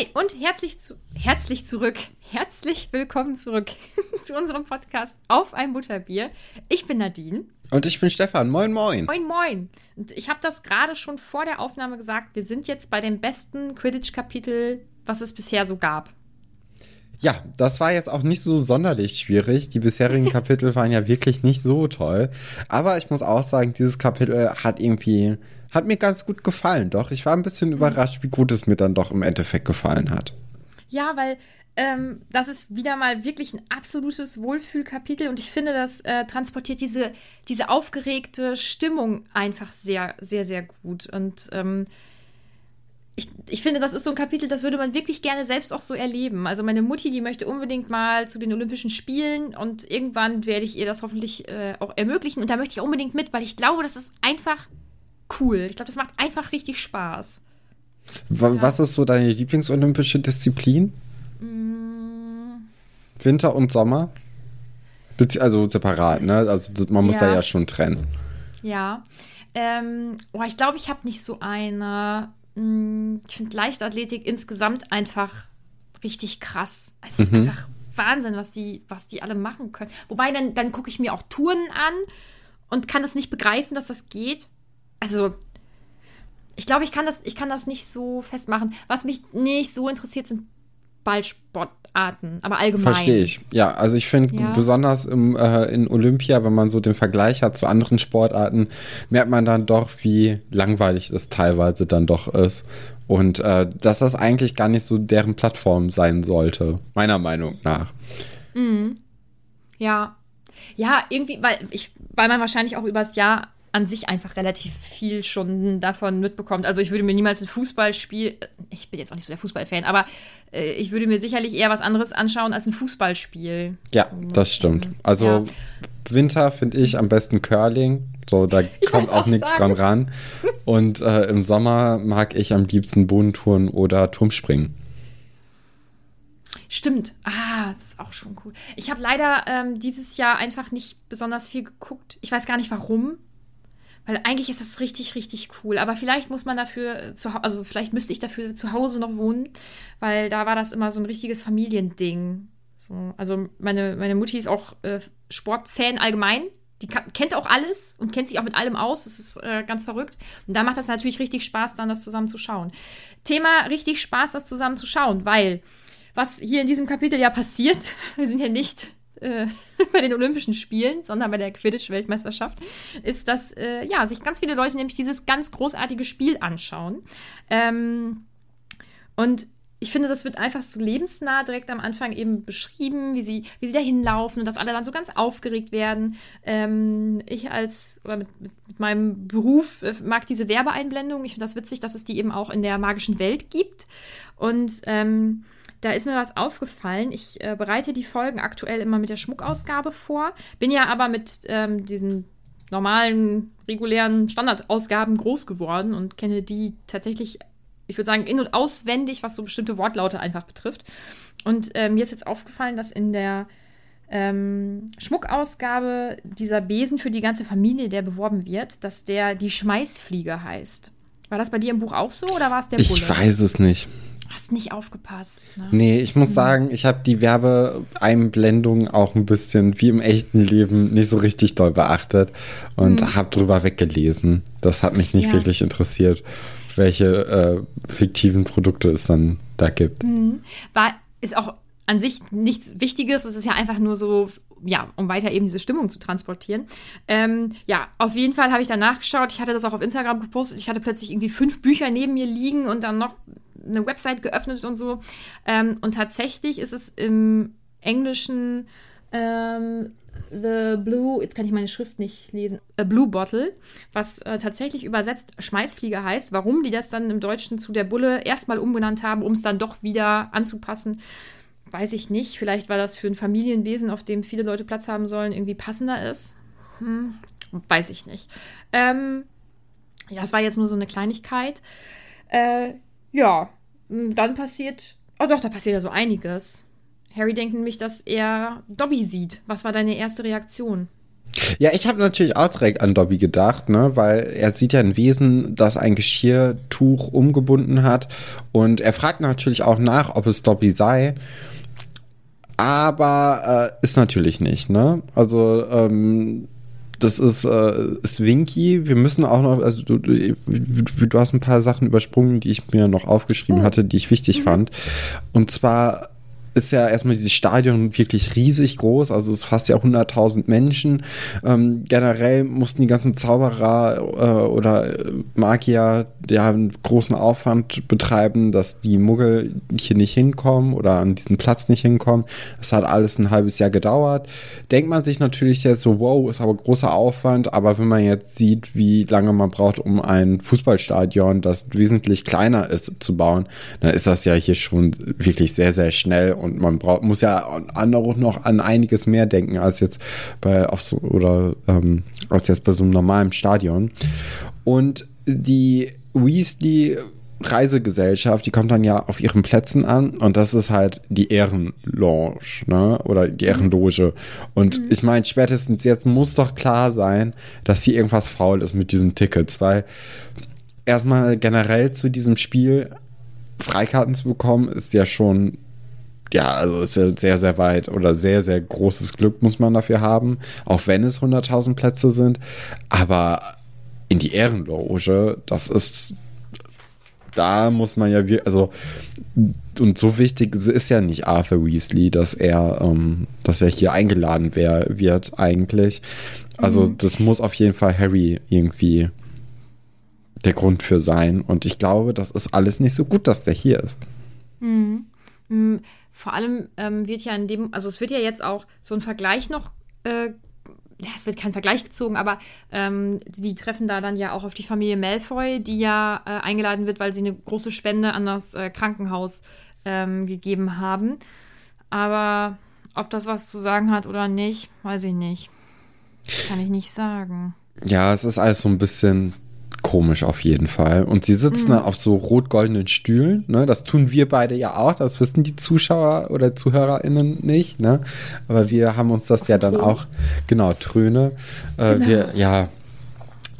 Hi und herzlich, zu, herzlich zurück. Herzlich willkommen zurück zu unserem Podcast Auf ein Butterbier. Ich bin Nadine. Und ich bin Stefan. Moin, moin. Moin, moin. Und ich habe das gerade schon vor der Aufnahme gesagt. Wir sind jetzt bei dem besten Quidditch-Kapitel, was es bisher so gab. Ja, das war jetzt auch nicht so sonderlich schwierig. Die bisherigen Kapitel waren ja wirklich nicht so toll. Aber ich muss auch sagen, dieses Kapitel hat irgendwie hat mir ganz gut gefallen, doch. Ich war ein bisschen überrascht, wie gut es mir dann doch im Endeffekt gefallen hat. Ja, weil ähm, das ist wieder mal wirklich ein absolutes Wohlfühlkapitel und ich finde, das äh, transportiert diese, diese aufgeregte Stimmung einfach sehr, sehr, sehr gut. Und ähm, ich, ich finde, das ist so ein Kapitel, das würde man wirklich gerne selbst auch so erleben. Also meine Mutti, die möchte unbedingt mal zu den Olympischen Spielen und irgendwann werde ich ihr das hoffentlich äh, auch ermöglichen. Und da möchte ich unbedingt mit, weil ich glaube, das ist einfach cool. Ich glaube, das macht einfach richtig Spaß. Was ja. ist so deine Lieblingsolympische Disziplin? Mm. Winter und Sommer? Also separat, ne? Also man muss ja. da ja schon trennen. Ja. Ähm, oh, ich glaube, ich habe nicht so eine. Mm, ich finde Leichtathletik insgesamt einfach richtig krass. Es ist mhm. einfach Wahnsinn, was die, was die alle machen können. Wobei, dann, dann gucke ich mir auch Touren an und kann das nicht begreifen, dass das geht also ich glaube, ich kann das, ich kann das nicht so festmachen. Was mich nicht so interessiert, sind Ballsportarten, aber allgemein. Verstehe ich. Ja, also ich finde ja. besonders im, äh, in Olympia, wenn man so den Vergleich hat zu anderen Sportarten, merkt man dann doch, wie langweilig das teilweise dann doch ist. Und äh, dass das eigentlich gar nicht so deren Plattform sein sollte, meiner Meinung nach. Mhm. Ja. Ja, irgendwie, weil ich, weil man wahrscheinlich auch übers Jahr an sich einfach relativ viel schon davon mitbekommt. Also ich würde mir niemals ein Fußballspiel, ich bin jetzt auch nicht so der Fußballfan, aber äh, ich würde mir sicherlich eher was anderes anschauen als ein Fußballspiel. Ja, so. das stimmt. Also ja. Winter finde ich am besten Curling. So, da kommt auch, auch nichts dran ran. Und äh, im Sommer mag ich am liebsten Bodentouren oder Turmspringen. Stimmt. Ah, das ist auch schon cool. Ich habe leider ähm, dieses Jahr einfach nicht besonders viel geguckt. Ich weiß gar nicht warum. Weil eigentlich ist das richtig, richtig cool. Aber vielleicht muss man dafür zu also vielleicht müsste ich dafür zu Hause noch wohnen, weil da war das immer so ein richtiges Familiending. So, also meine, meine Mutti ist auch äh, Sportfan allgemein. Die kann, kennt auch alles und kennt sich auch mit allem aus. Das ist äh, ganz verrückt. Und da macht das natürlich richtig Spaß, dann das zusammen zu schauen. Thema richtig Spaß, das zusammen zu schauen, weil was hier in diesem Kapitel ja passiert, wir sind ja nicht äh, bei den Olympischen Spielen, sondern bei der Quidditch-Weltmeisterschaft, ist, dass äh, ja, sich ganz viele Leute nämlich dieses ganz großartige Spiel anschauen. Ähm, und ich finde, das wird einfach so lebensnah direkt am Anfang eben beschrieben, wie sie, wie sie da hinlaufen und dass alle dann so ganz aufgeregt werden. Ähm, ich als, oder mit, mit, meinem Beruf äh, mag diese Werbeeinblendung. Ich finde das witzig, dass es die eben auch in der magischen Welt gibt. Und ähm, da ist mir was aufgefallen. Ich äh, bereite die Folgen aktuell immer mit der Schmuckausgabe vor, bin ja aber mit ähm, diesen normalen, regulären Standardausgaben groß geworden und kenne die tatsächlich ich würde sagen, in- und auswendig, was so bestimmte Wortlaute einfach betrifft. Und äh, mir ist jetzt aufgefallen, dass in der ähm, Schmuckausgabe dieser Besen für die ganze Familie, der beworben wird, dass der die Schmeißfliege heißt. War das bei dir im Buch auch so oder war es der Bulle? Ich weiß es nicht. Hast nicht aufgepasst. Ne? Nee, ich muss mhm. sagen, ich habe die Werbeeinblendung auch ein bisschen wie im echten Leben nicht so richtig doll beachtet und mhm. habe drüber weggelesen. Das hat mich nicht ja. wirklich interessiert welche äh, fiktiven Produkte es dann da gibt. Mhm. War, ist auch an sich nichts Wichtiges. Es ist ja einfach nur so, ja, um weiter eben diese Stimmung zu transportieren. Ähm, ja, auf jeden Fall habe ich dann nachgeschaut. Ich hatte das auch auf Instagram gepostet. Ich hatte plötzlich irgendwie fünf Bücher neben mir liegen und dann noch eine Website geöffnet und so. Ähm, und tatsächlich ist es im Englischen ähm, The Blue, jetzt kann ich meine Schrift nicht lesen, A Blue Bottle, was äh, tatsächlich übersetzt Schmeißfliege heißt. Warum die das dann im Deutschen zu der Bulle erstmal umbenannt haben, um es dann doch wieder anzupassen, weiß ich nicht. Vielleicht, weil das für ein Familienwesen, auf dem viele Leute Platz haben sollen, irgendwie passender ist. Hm, weiß ich nicht. Ähm, ja, es war jetzt nur so eine Kleinigkeit. Äh, ja, dann passiert, oh doch, da passiert ja so einiges. Harry denkt nämlich, dass er Dobby sieht. Was war deine erste Reaktion? Ja, ich habe natürlich auch direkt an Dobby gedacht, ne, weil er sieht ja ein Wesen, das ein Geschirrtuch umgebunden hat und er fragt natürlich auch nach, ob es Dobby sei. Aber äh, ist natürlich nicht, ne? Also ähm, das ist, äh, ist Winky. Wir müssen auch noch, also du, du, du, hast ein paar Sachen übersprungen, die ich mir noch aufgeschrieben oh. hatte, die ich wichtig mhm. fand. Und zwar ist ja erstmal dieses Stadion wirklich riesig groß, also es fasst ja 100.000 Menschen. Ähm, generell mussten die ganzen Zauberer äh, oder Magier ja einen großen Aufwand betreiben, dass die Muggel hier nicht hinkommen oder an diesen Platz nicht hinkommen. Das hat alles ein halbes Jahr gedauert. Denkt man sich natürlich jetzt so, wow, ist aber großer Aufwand, aber wenn man jetzt sieht, wie lange man braucht, um ein Fußballstadion, das wesentlich kleiner ist, zu bauen, dann ist das ja hier schon wirklich sehr, sehr schnell und man braucht, muss ja auch noch an einiges mehr denken als jetzt bei auf so, oder ähm, als jetzt bei so einem normalen Stadion. Und die Weasley Reisegesellschaft, die kommt dann ja auf ihren Plätzen an und das ist halt die Ehrenlounge, ne? Oder die Ehrenloge. Und mhm. ich meine, spätestens jetzt muss doch klar sein, dass hier irgendwas faul ist mit diesen Tickets, weil erstmal generell zu diesem Spiel Freikarten zu bekommen, ist ja schon ja, also ist ja sehr, sehr weit oder sehr, sehr großes Glück muss man dafür haben, auch wenn es 100.000 Plätze sind. Aber in die Ehrenloge, das ist, da muss man ja, also, und so wichtig ist ja nicht Arthur Weasley, dass er, ähm, dass er hier eingeladen wär, wird eigentlich. Also, mhm. das muss auf jeden Fall Harry irgendwie der Grund für sein. Und ich glaube, das ist alles nicht so gut, dass der hier ist. Mhm. Vor allem ähm, wird ja in dem, also es wird ja jetzt auch so ein Vergleich noch, äh, ja, es wird kein Vergleich gezogen, aber ähm, die treffen da dann ja auch auf die Familie Malfoy, die ja äh, eingeladen wird, weil sie eine große Spende an das äh, Krankenhaus ähm, gegeben haben. Aber ob das was zu sagen hat oder nicht, weiß ich nicht. Kann ich nicht sagen. Ja, es ist alles so ein bisschen komisch auf jeden Fall. Und sie sitzen mhm. auf so rot-goldenen Stühlen. Ne? Das tun wir beide ja auch. Das wissen die Zuschauer oder ZuhörerInnen nicht. Ne? Aber wir haben uns das auf ja dann auch, genau, Tröne. Äh, genau. Wir, ja,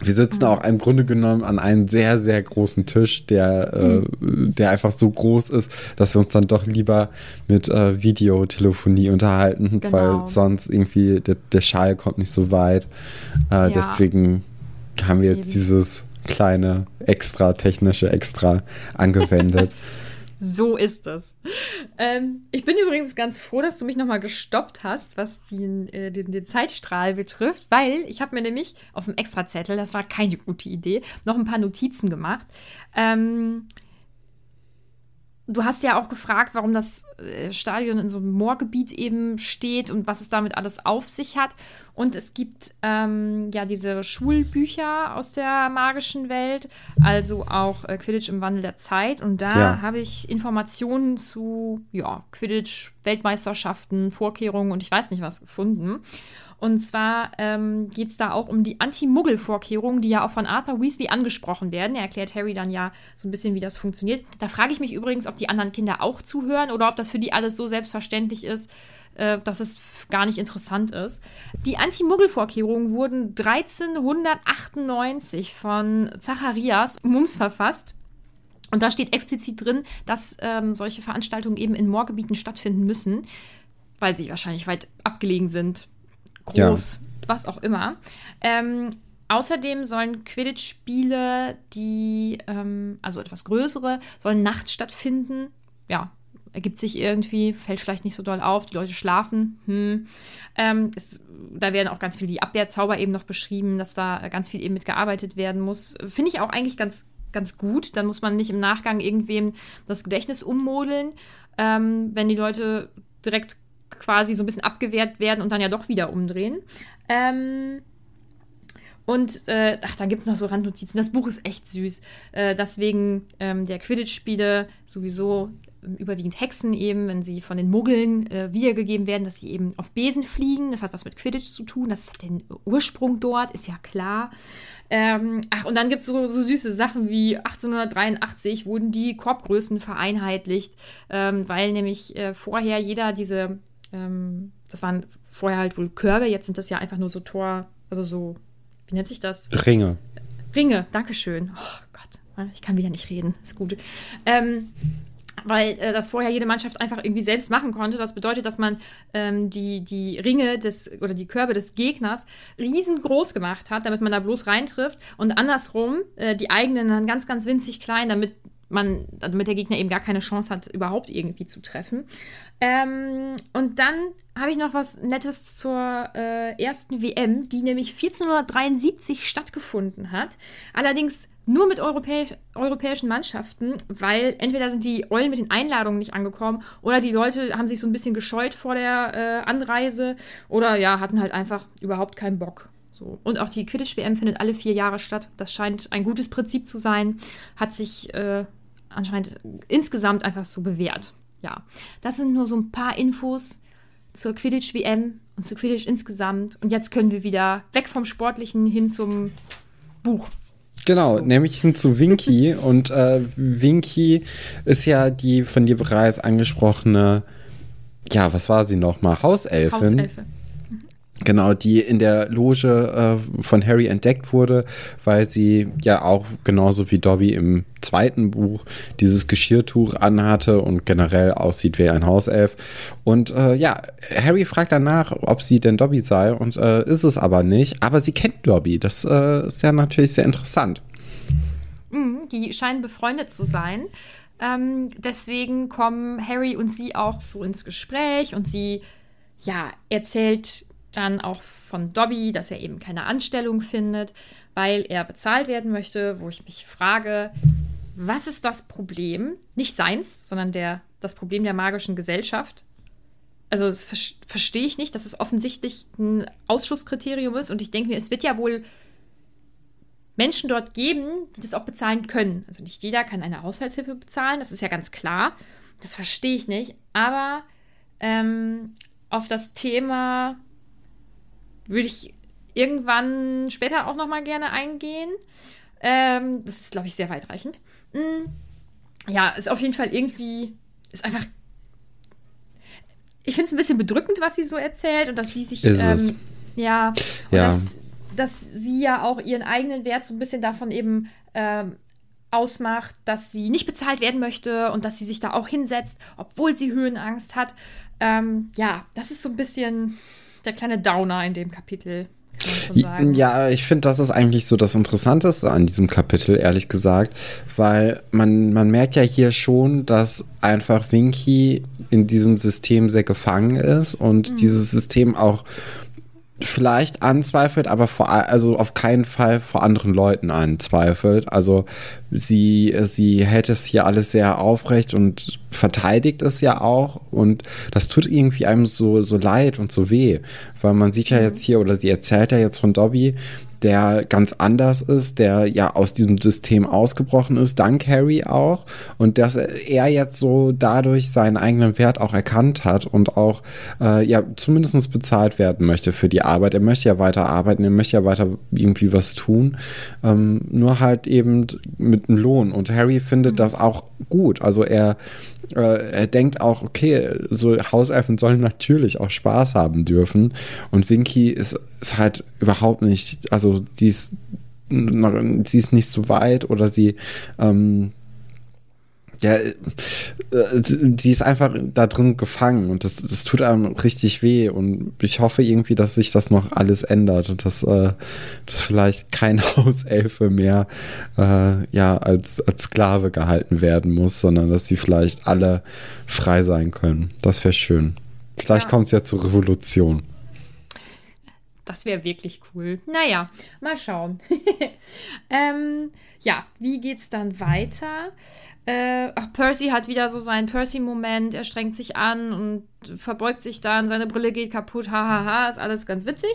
wir sitzen auch im Grunde genommen an einem sehr, sehr großen Tisch, der, äh, mhm. äh, der einfach so groß ist, dass wir uns dann doch lieber mit äh, Videotelefonie unterhalten, genau. weil sonst irgendwie der, der Schall kommt nicht so weit. Äh, ja. Deswegen haben wir jetzt dieses kleine extra technische Extra angewendet. so ist es. Ähm, ich bin übrigens ganz froh, dass du mich nochmal gestoppt hast, was den, äh, den, den, Zeitstrahl betrifft, weil ich habe mir nämlich auf dem Extrazettel, das war keine gute Idee, noch ein paar Notizen gemacht. Ähm, du hast ja auch gefragt, warum das äh, Stadion in so einem Moorgebiet eben steht und was es damit alles auf sich hat. Und es gibt ähm, ja diese Schulbücher aus der magischen Welt, also auch äh, Quidditch im Wandel der Zeit. Und da ja. habe ich Informationen zu ja, Quidditch, Weltmeisterschaften, Vorkehrungen und ich weiß nicht was gefunden. Und zwar ähm, geht es da auch um die Anti-Muggel-Vorkehrungen, die ja auch von Arthur Weasley angesprochen werden. Er erklärt Harry dann ja so ein bisschen, wie das funktioniert. Da frage ich mich übrigens, ob die anderen Kinder auch zuhören oder ob das für die alles so selbstverständlich ist, äh, dass es gar nicht interessant ist. Die Anti-Muggel-Vorkehrungen wurden 1398 von Zacharias Mums verfasst. Und da steht explizit drin, dass ähm, solche Veranstaltungen eben in Moorgebieten stattfinden müssen, weil sie wahrscheinlich weit abgelegen sind groß, ja. was auch immer. Ähm, außerdem sollen Quidditch-Spiele, die, ähm, also etwas größere, sollen nachts stattfinden. Ja, ergibt sich irgendwie, fällt vielleicht nicht so doll auf, die Leute schlafen. Hm. Ähm, es, da werden auch ganz viel die Abwehrzauber eben noch beschrieben, dass da ganz viel eben mitgearbeitet werden muss. Finde ich auch eigentlich ganz, ganz gut. Dann muss man nicht im Nachgang irgendwem das Gedächtnis ummodeln, ähm, wenn die Leute direkt quasi so ein bisschen abgewehrt werden und dann ja doch wieder umdrehen. Ähm, und äh, ach, dann gibt es noch so Randnotizen. Das Buch ist echt süß. Äh, deswegen ähm, der Quidditch-Spiele sowieso ähm, überwiegend Hexen eben, wenn sie von den Muggeln äh, wiedergegeben werden, dass sie eben auf Besen fliegen. Das hat was mit Quidditch zu tun. Das hat den Ursprung dort, ist ja klar. Ähm, ach, und dann gibt es so, so, süße Sachen wie 1883 wurden die Korbgrößen vereinheitlicht, ähm, weil nämlich äh, vorher jeder diese ähm, das waren vorher halt wohl Körbe, jetzt sind das ja einfach nur so Tor, also so, wie nennt sich das? Ringe. Ringe, Dankeschön. Oh Gott, ich kann wieder nicht reden, ist gut. Ähm, weil äh, das vorher jede Mannschaft einfach irgendwie selbst machen konnte. Das bedeutet, dass man ähm, die, die Ringe des oder die Körbe des Gegners riesengroß gemacht hat, damit man da bloß reintrifft und andersrum äh, die eigenen dann ganz, ganz winzig klein, damit man, damit der Gegner eben gar keine Chance hat, überhaupt irgendwie zu treffen. Ähm, und dann habe ich noch was Nettes zur äh, ersten WM, die nämlich 1473 stattgefunden hat. Allerdings nur mit europäisch, europäischen Mannschaften, weil entweder sind die Eulen mit den Einladungen nicht angekommen oder die Leute haben sich so ein bisschen gescheut vor der äh, Anreise oder ja, hatten halt einfach überhaupt keinen Bock. So. Und auch die Quidditch-WM findet alle vier Jahre statt. Das scheint ein gutes Prinzip zu sein. Hat sich äh, anscheinend insgesamt einfach so bewährt. Ja, das sind nur so ein paar Infos zur Quidditch WM und zu Quidditch insgesamt. Und jetzt können wir wieder weg vom Sportlichen hin zum Buch. Genau, so. nämlich hin zu Winky. und äh, Winky ist ja die von dir bereits angesprochene, ja, was war sie nochmal? Hauselfin. Hauselfe. Genau, die in der Loge äh, von Harry entdeckt wurde, weil sie ja auch genauso wie Dobby im zweiten Buch dieses Geschirrtuch anhatte und generell aussieht wie ein Hauself. Und äh, ja, Harry fragt danach, ob sie denn Dobby sei und äh, ist es aber nicht. Aber sie kennt Dobby. Das äh, ist ja natürlich sehr interessant. Mhm, die scheinen befreundet zu sein. Ähm, deswegen kommen Harry und sie auch so ins Gespräch und sie ja erzählt dann auch von Dobby, dass er eben keine Anstellung findet, weil er bezahlt werden möchte, wo ich mich frage, was ist das Problem? Nicht seins, sondern der, das Problem der magischen Gesellschaft. Also das ver verstehe ich nicht, dass es offensichtlich ein Ausschlusskriterium ist. Und ich denke mir, es wird ja wohl Menschen dort geben, die das auch bezahlen können. Also nicht jeder kann eine Haushaltshilfe bezahlen, das ist ja ganz klar. Das verstehe ich nicht. Aber ähm, auf das Thema würde ich irgendwann später auch noch mal gerne eingehen. Ähm, das ist, glaube ich, sehr weitreichend. Mhm. Ja, ist auf jeden Fall irgendwie, ist einfach. Ich finde es ein bisschen bedrückend, was sie so erzählt und dass sie sich. Ähm, ja, und ja. Dass, dass sie ja auch ihren eigenen Wert so ein bisschen davon eben ähm, ausmacht, dass sie nicht bezahlt werden möchte und dass sie sich da auch hinsetzt, obwohl sie Höhenangst hat. Ähm, ja, das ist so ein bisschen der kleine Downer in dem Kapitel. Ja, ich finde, das ist eigentlich so das Interessanteste an diesem Kapitel, ehrlich gesagt, weil man, man merkt ja hier schon, dass einfach Winky in diesem System sehr gefangen ist und mhm. dieses System auch vielleicht anzweifelt, aber vor also auf keinen Fall vor anderen Leuten anzweifelt. Also sie sie hält es hier alles sehr aufrecht und verteidigt es ja auch und das tut irgendwie einem so so leid und so weh, weil man sieht ja mhm. jetzt hier oder sie erzählt ja jetzt von Dobby, der ganz anders ist, der ja aus diesem System ausgebrochen ist, dank Harry auch. Und dass er jetzt so dadurch seinen eigenen Wert auch erkannt hat und auch äh, ja zumindest bezahlt werden möchte für die Arbeit. Er möchte ja weiter arbeiten, er möchte ja weiter irgendwie was tun. Ähm, nur halt eben mit einem Lohn. Und Harry findet mhm. das auch gut. Also er er denkt auch, okay, so Hauselfen sollen natürlich auch Spaß haben dürfen. Und Winky ist, ist halt überhaupt nicht, also sie ist, sie ist nicht so weit oder sie ähm, ja, äh, sie ist einfach da drin gefangen und das, das tut einem richtig weh und ich hoffe irgendwie, dass sich das noch alles ändert und dass, äh, dass vielleicht kein Hauselfe mehr äh, ja, als, als Sklave gehalten werden muss, sondern dass sie vielleicht alle frei sein können. Das wäre schön. Vielleicht ja. kommt es ja zur Revolution. Das wäre wirklich cool. Naja, mal schauen. ähm, ja, wie geht's dann weiter? Äh, ach, Percy hat wieder so seinen Percy-Moment, er strengt sich an und verbeugt sich dann, seine Brille geht kaputt, hahaha, ha, ha, ist alles ganz witzig.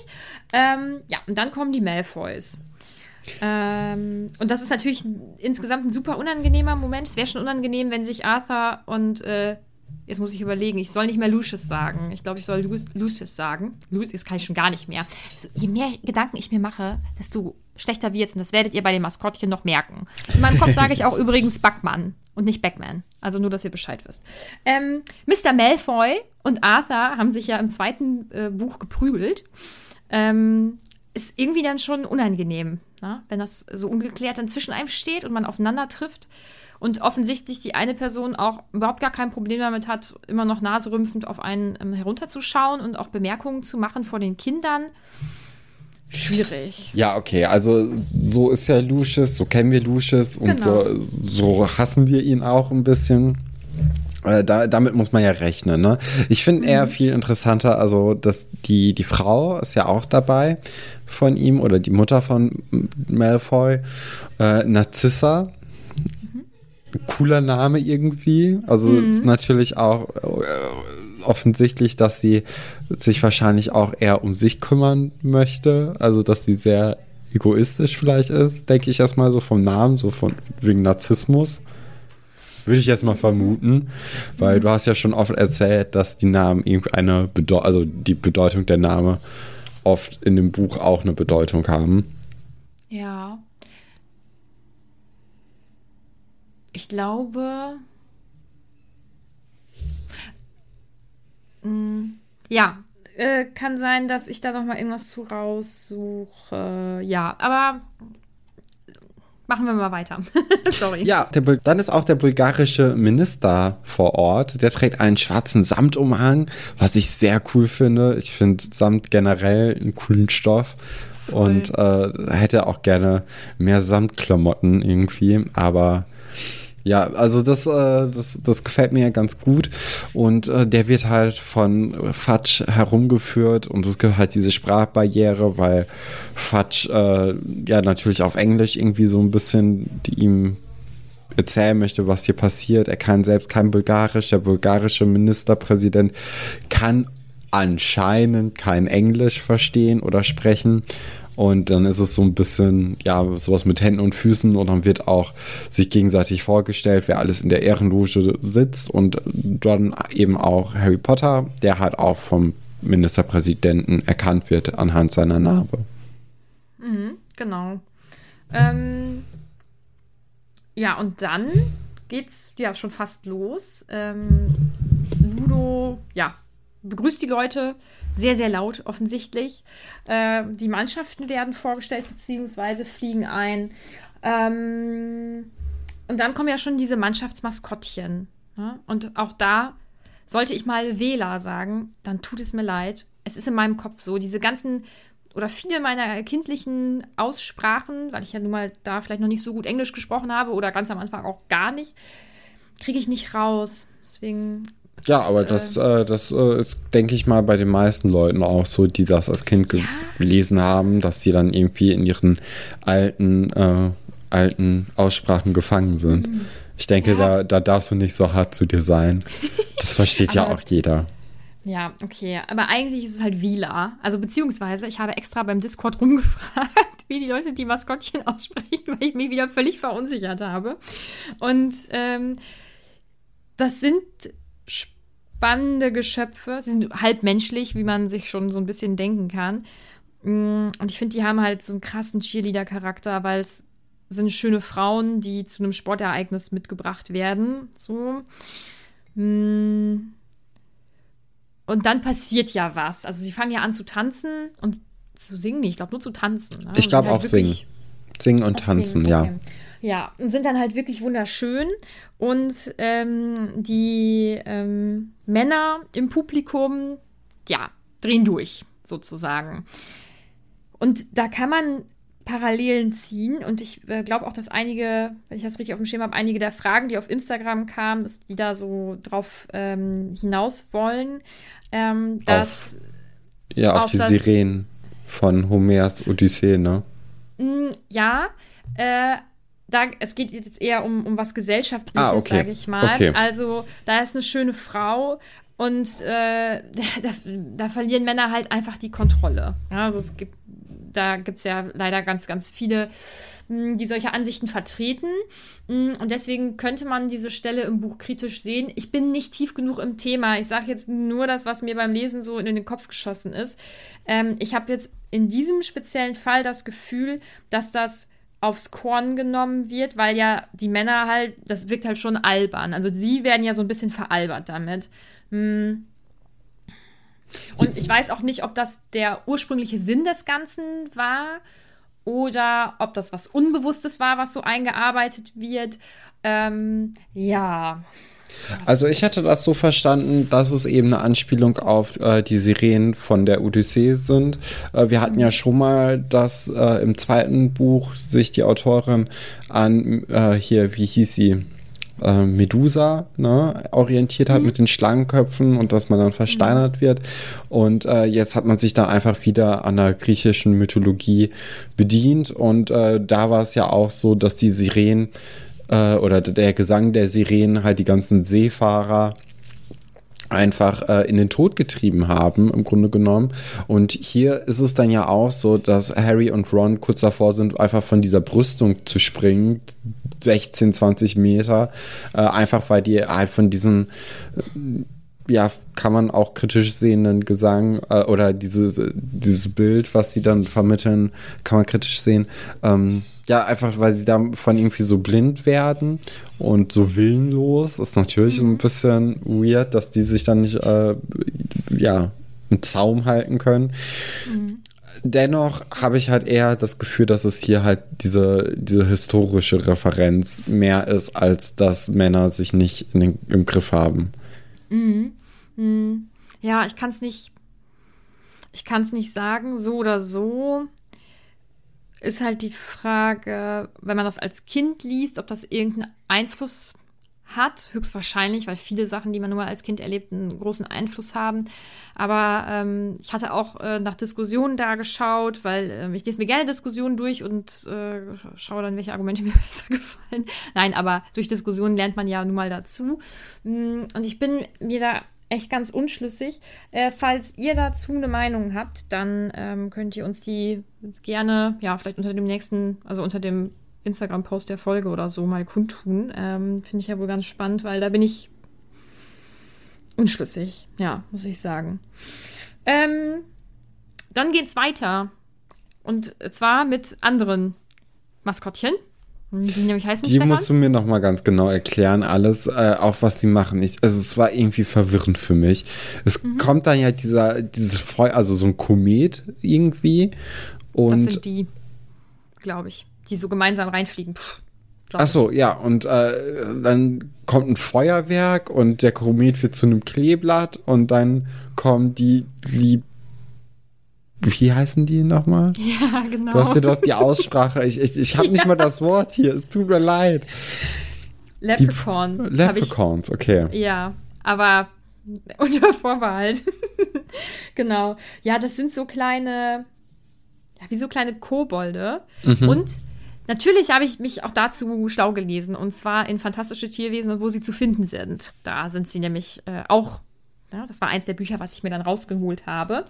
Ähm, ja, und dann kommen die Malfoys. Ähm, und das ist natürlich insgesamt ein super unangenehmer Moment. Es wäre schon unangenehm, wenn sich Arthur und äh, Jetzt muss ich überlegen, ich soll nicht mehr Lucius sagen. Ich glaube, ich soll Lu Lucius sagen. Lucius kann ich schon gar nicht mehr. Also, je mehr Gedanken ich mir mache, desto schlechter wird es. Und das werdet ihr bei den Maskottchen noch merken. In meinem Kopf sage ich auch übrigens Backmann und nicht Backman. Also nur, dass ihr Bescheid wisst. Ähm, Mr. Malfoy und Arthur haben sich ja im zweiten äh, Buch geprügelt. Ähm, ist irgendwie dann schon unangenehm, na? Ne? wenn das so ungeklärt dann zwischen einem steht und man aufeinander trifft und offensichtlich die eine Person auch überhaupt gar kein Problem damit hat, immer noch naserümpfend auf einen ähm, herunterzuschauen und auch Bemerkungen zu machen vor den Kindern. Schwierig. Ja, okay, also so ist ja Lucius, so kennen wir Lucius und genau. so, so hassen wir ihn auch ein bisschen. Äh, da, damit muss man ja rechnen. Ne? Ich finde mhm. eher viel interessanter, also dass die, die Frau ist ja auch dabei von ihm oder die Mutter von Malfoy, äh, Narzissa cooler Name irgendwie. Also mhm. ist natürlich auch äh, offensichtlich, dass sie sich wahrscheinlich auch eher um sich kümmern möchte. Also dass sie sehr egoistisch vielleicht ist, denke ich erstmal so vom Namen, so von wegen Narzissmus. Würde ich jetzt mal vermuten, weil mhm. du hast ja schon oft erzählt, dass die Namen irgendeine Bedeutung, also die Bedeutung der Name oft in dem Buch auch eine Bedeutung haben. Ja. Ich glaube. Mh, mm, ja, äh, kann sein, dass ich da noch mal irgendwas zu raussuche. Ja, aber machen wir mal weiter. Sorry. Ja, dann ist auch der bulgarische Minister vor Ort. Der trägt einen schwarzen Samtumhang, was ich sehr cool finde. Ich finde Samt generell einen coolen Stoff. Voll. Und äh, hätte auch gerne mehr Samtklamotten irgendwie. Aber ja, also das, äh, das, das gefällt mir ganz gut. Und äh, der wird halt von Fatsch herumgeführt und es gibt halt diese Sprachbarriere, weil Fatsch äh, ja natürlich auf Englisch irgendwie so ein bisschen ihm erzählen möchte, was hier passiert. Er kann selbst kein Bulgarisch. Der bulgarische Ministerpräsident kann anscheinend kein Englisch verstehen oder sprechen. Und dann ist es so ein bisschen, ja, sowas mit Händen und Füßen und dann wird auch sich gegenseitig vorgestellt, wer alles in der Ehrenloge sitzt und dann eben auch Harry Potter, der halt auch vom Ministerpräsidenten erkannt wird anhand seiner Narbe. Mhm, genau. Ähm, ja, und dann geht's ja schon fast los. Ähm, Ludo, ja, begrüßt die Leute sehr, sehr laut offensichtlich. Äh, die Mannschaften werden vorgestellt bzw. fliegen ein. Ähm, und dann kommen ja schon diese Mannschaftsmaskottchen. Ne? Und auch da sollte ich mal Wähler sagen, dann tut es mir leid. Es ist in meinem Kopf so, diese ganzen oder viele meiner kindlichen Aussprachen, weil ich ja nun mal da vielleicht noch nicht so gut Englisch gesprochen habe oder ganz am Anfang auch gar nicht, kriege ich nicht raus. Deswegen Ja, aber das, äh, das äh, ist, denke ich mal, bei den meisten Leuten auch so, die das als Kind ja. gelesen haben, dass die dann irgendwie in ihren alten, äh, alten Aussprachen gefangen sind. Mhm. Ich denke, ja. da, da darfst du nicht so hart zu dir sein. Das versteht ja auch jeder. Ja, okay. Aber eigentlich ist es halt Vila. Also beziehungsweise, ich habe extra beim Discord rumgefragt, wie die Leute die Maskottchen aussprechen, weil ich mich wieder völlig verunsichert habe. Und ähm, das sind spannende Geschöpfe. Sie sind halb menschlich, wie man sich schon so ein bisschen denken kann. Mm, und ich finde, die haben halt so einen krassen Cheerleader-Charakter, weil es sind schöne Frauen, die zu einem Sportereignis mitgebracht werden. So. Mm. Und dann passiert ja was. Also sie fangen ja an zu tanzen und zu singen. Ich glaube nur zu tanzen. Ne? Ich glaube halt auch singen. Singen und tanzen, singen. ja. Ja, und sind dann halt wirklich wunderschön. Und ähm, die ähm, Männer im Publikum, ja, drehen durch, sozusagen. Und da kann man Parallelen ziehen. Und ich äh, glaube auch, dass einige, wenn ich das richtig auf dem Schirm habe, einige der Fragen, die auf Instagram kamen, dass die da so drauf ähm, hinaus wollen, ähm, dass. Auf, ja, auf, auf die Sirenen von Homers Odyssee, ne? Mm, ja, äh, da, es geht jetzt eher um, um was Gesellschaftliches, ah, okay. sage ich mal. Okay. Also, da ist eine schöne Frau und äh, da, da, verlieren Männer halt einfach die Kontrolle. Also es gibt da gibt es ja leider ganz, ganz viele, hm, die solche Ansichten vertreten. Hm, und deswegen könnte man diese Stelle im Buch kritisch sehen. Ich bin nicht tief genug im Thema. Ich sage jetzt nur das, was mir beim Lesen so in den Kopf geschossen ist. Ähm, ich habe jetzt in diesem speziellen Fall das Gefühl, dass das aufs Korn genommen wird, weil ja die Männer halt, das wirkt halt schon albern. Also sie werden ja so ein bisschen veralbert damit. Hm. Und ich weiß auch nicht, ob das der ursprüngliche Sinn des Ganzen war oder ob das was Unbewusstes war, was so eingearbeitet wird. Ähm, ja. Also ich hatte das so verstanden, dass es eben eine Anspielung auf äh, die Sirenen von der Odyssee sind. Äh, wir hatten ja schon mal, dass äh, im zweiten Buch sich die Autorin an äh, hier, wie hieß sie? äh, Medusa ne, orientiert hat mhm. mit den Schlangenköpfen und dass man dann versteinert mhm. wird. Und äh, jetzt hat man sich dann einfach wieder an der griechischen Mythologie bedient. Und äh, da war es ja auch so, dass die Sirenen äh, oder der Gesang der Sirenen halt die ganzen Seefahrer einfach äh, in den Tod getrieben haben, im Grunde genommen. Und hier ist es dann ja auch so, dass Harry und Ron kurz davor sind, einfach von dieser Brüstung zu springen, 16, 20 Meter, äh, einfach weil die halt von diesen ja, kann man auch kritisch sehenden Gesang äh, oder dieses, dieses Bild, was sie dann vermitteln, kann man kritisch sehen. Ähm, ja, einfach weil sie da von irgendwie so blind werden und so willenlos. Ist natürlich mhm. ein bisschen weird, dass die sich dann nicht, äh, ja, einen Zaum halten können. Mhm. Dennoch habe ich halt eher das Gefühl, dass es hier halt diese, diese historische Referenz mehr ist, als dass Männer sich nicht den, im Griff haben. Mhm. Mhm. Ja, ich kann es nicht, ich kann es nicht sagen, so oder so ist halt die Frage, wenn man das als Kind liest, ob das irgendeinen Einfluss hat, höchstwahrscheinlich, weil viele Sachen, die man nur als Kind erlebt, einen großen Einfluss haben. Aber ähm, ich hatte auch äh, nach Diskussionen da geschaut, weil äh, ich lese mir gerne Diskussionen durch und äh, schaue dann, welche Argumente mir besser gefallen. Nein, aber durch Diskussionen lernt man ja nun mal dazu. Mm, und ich bin mir da echt ganz unschlüssig. Äh, falls ihr dazu eine Meinung habt, dann ähm, könnt ihr uns die gerne, ja, vielleicht unter dem nächsten, also unter dem Instagram-Post der Folge oder so mal kundtun. Ähm, Finde ich ja wohl ganz spannend, weil da bin ich unschlüssig, ja, muss ich sagen. Ähm, dann geht's weiter. Und zwar mit anderen Maskottchen. Die nämlich heißen Die Stefan? musst du mir noch mal ganz genau erklären, alles, äh, auch was die machen. Ich, also es war irgendwie verwirrend für mich. Es mhm. kommt dann ja dieser, dieses Feuer, also so ein Komet irgendwie. Und das sind die, glaube ich, die so gemeinsam reinfliegen. Pff, Ach so, ja, und äh, dann kommt ein Feuerwerk und der Komet wird zu einem Kleeblatt und dann kommen die, die wie heißen die nochmal? Ja, genau. Du hast dir doch die Aussprache. Ich, ich, ich habe nicht ja. mal das Wort hier. Es tut mir leid. Leprechaun. Leprechauns, okay. Ja, aber Unter Vorbehalt. genau. Ja, das sind so kleine, ja, wie so kleine Kobolde. Mhm. Und natürlich habe ich mich auch dazu schlau gelesen. Und zwar in Fantastische Tierwesen und wo sie zu finden sind. Da sind sie nämlich äh, auch. Ja, das war eins der Bücher, was ich mir dann rausgeholt habe.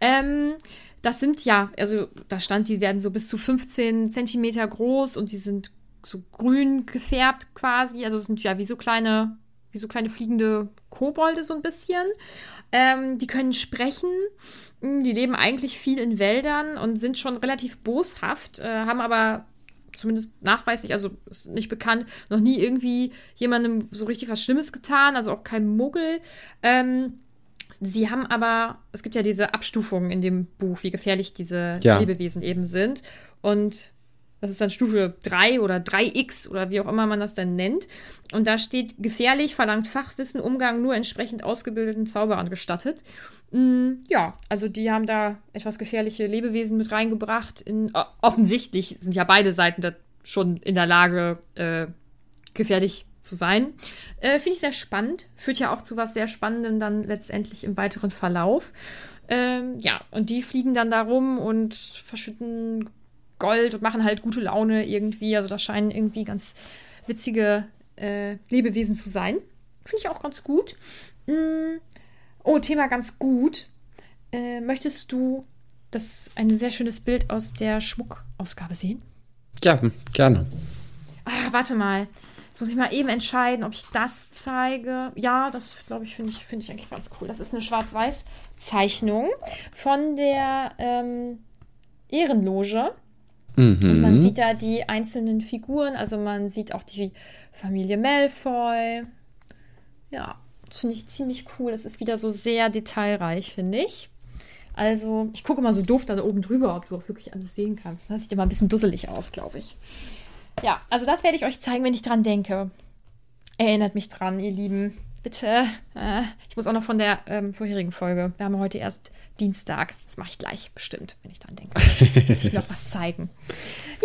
Ähm, das sind ja, also da stand, die werden so bis zu 15 Zentimeter groß und die sind so grün gefärbt quasi. Also sind ja wie so kleine, wie so kleine fliegende Kobolde so ein bisschen. Ähm, die können sprechen. Hm, die leben eigentlich viel in Wäldern und sind schon relativ boshaft, äh, haben aber zumindest nachweislich, also ist nicht bekannt, noch nie irgendwie jemandem so richtig was Schlimmes getan, also auch kein Muggel. Ähm, sie haben aber, es gibt ja diese Abstufungen in dem Buch, wie gefährlich diese ja. Lebewesen eben sind. Und das ist dann Stufe 3 oder 3x oder wie auch immer man das dann nennt. Und da steht, gefährlich verlangt Fachwissen, Umgang nur entsprechend ausgebildeten Zauberern gestattet. Mm, ja, also die haben da etwas gefährliche Lebewesen mit reingebracht. In, offensichtlich sind ja beide Seiten da schon in der Lage, äh, gefährlich zu sein. Äh, Finde ich sehr spannend. Führt ja auch zu was sehr Spannendem dann letztendlich im weiteren Verlauf. Ähm, ja, und die fliegen dann da rum und verschütten Gold und machen halt gute Laune irgendwie. Also das scheinen irgendwie ganz witzige äh, Lebewesen zu sein. Finde ich auch ganz gut. Mm. Oh, Thema ganz gut. Äh, möchtest du das ein sehr schönes Bild aus der Schmuckausgabe sehen? Ja, gerne. Ah, warte mal. Jetzt muss ich mal eben entscheiden, ob ich das zeige. Ja, das glaube ich, finde ich, find ich eigentlich ganz cool. Das ist eine Schwarz-Weiß-Zeichnung von der ähm, Ehrenloge. Mhm. Und man sieht da die einzelnen Figuren, also man sieht auch die Familie Malfoy. Ja, das finde ich ziemlich cool. Das ist wieder so sehr detailreich, finde ich. Also, ich gucke mal so doof da oben drüber, ob du auch wirklich alles sehen kannst. Das sieht immer ein bisschen dusselig aus, glaube ich. Ja, also das werde ich euch zeigen, wenn ich dran denke. Erinnert mich dran, ihr Lieben. Bitte. Äh, ich muss auch noch von der ähm, vorherigen Folge. Wir haben heute erst Dienstag. Das mache ich gleich, bestimmt, wenn ich dran denke. Muss ich noch was zeigen.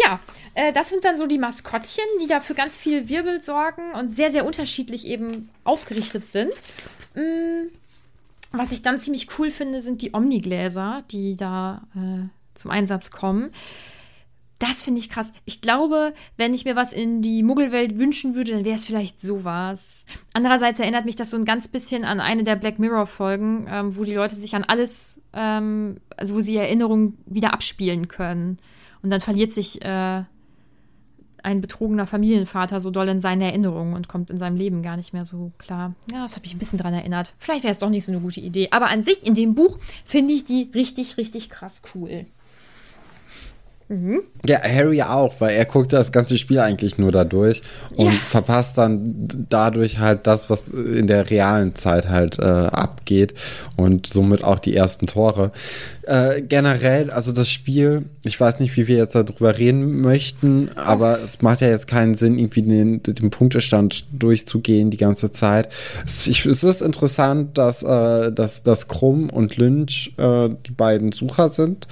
Ja, äh, das sind dann so die Maskottchen, die da für ganz viel Wirbel sorgen und sehr, sehr unterschiedlich eben ausgerichtet sind. Mm, was ich dann ziemlich cool finde, sind die Omnigläser, die da äh, zum Einsatz kommen. Das finde ich krass. Ich glaube, wenn ich mir was in die Muggelwelt wünschen würde, dann wäre es vielleicht sowas. Andererseits erinnert mich das so ein ganz bisschen an eine der Black Mirror-Folgen, ähm, wo die Leute sich an alles, ähm, also wo sie Erinnerungen wieder abspielen können. Und dann verliert sich äh, ein betrogener Familienvater so doll in seinen Erinnerungen und kommt in seinem Leben gar nicht mehr so klar. Ja, das habe ich ein bisschen dran erinnert. Vielleicht wäre es doch nicht so eine gute Idee. Aber an sich in dem Buch finde ich die richtig, richtig krass cool. Mhm. Ja, Harry auch, weil er guckt das ganze Spiel eigentlich nur dadurch und ja. verpasst dann dadurch halt das, was in der realen Zeit halt äh, abgeht und somit auch die ersten Tore. Äh, generell, also das Spiel, ich weiß nicht, wie wir jetzt darüber reden möchten, aber es macht ja jetzt keinen Sinn, irgendwie den, den Punktestand durchzugehen die ganze Zeit. Es, ich, es ist interessant, dass, äh, dass, dass Krumm und Lynch äh, die beiden Sucher sind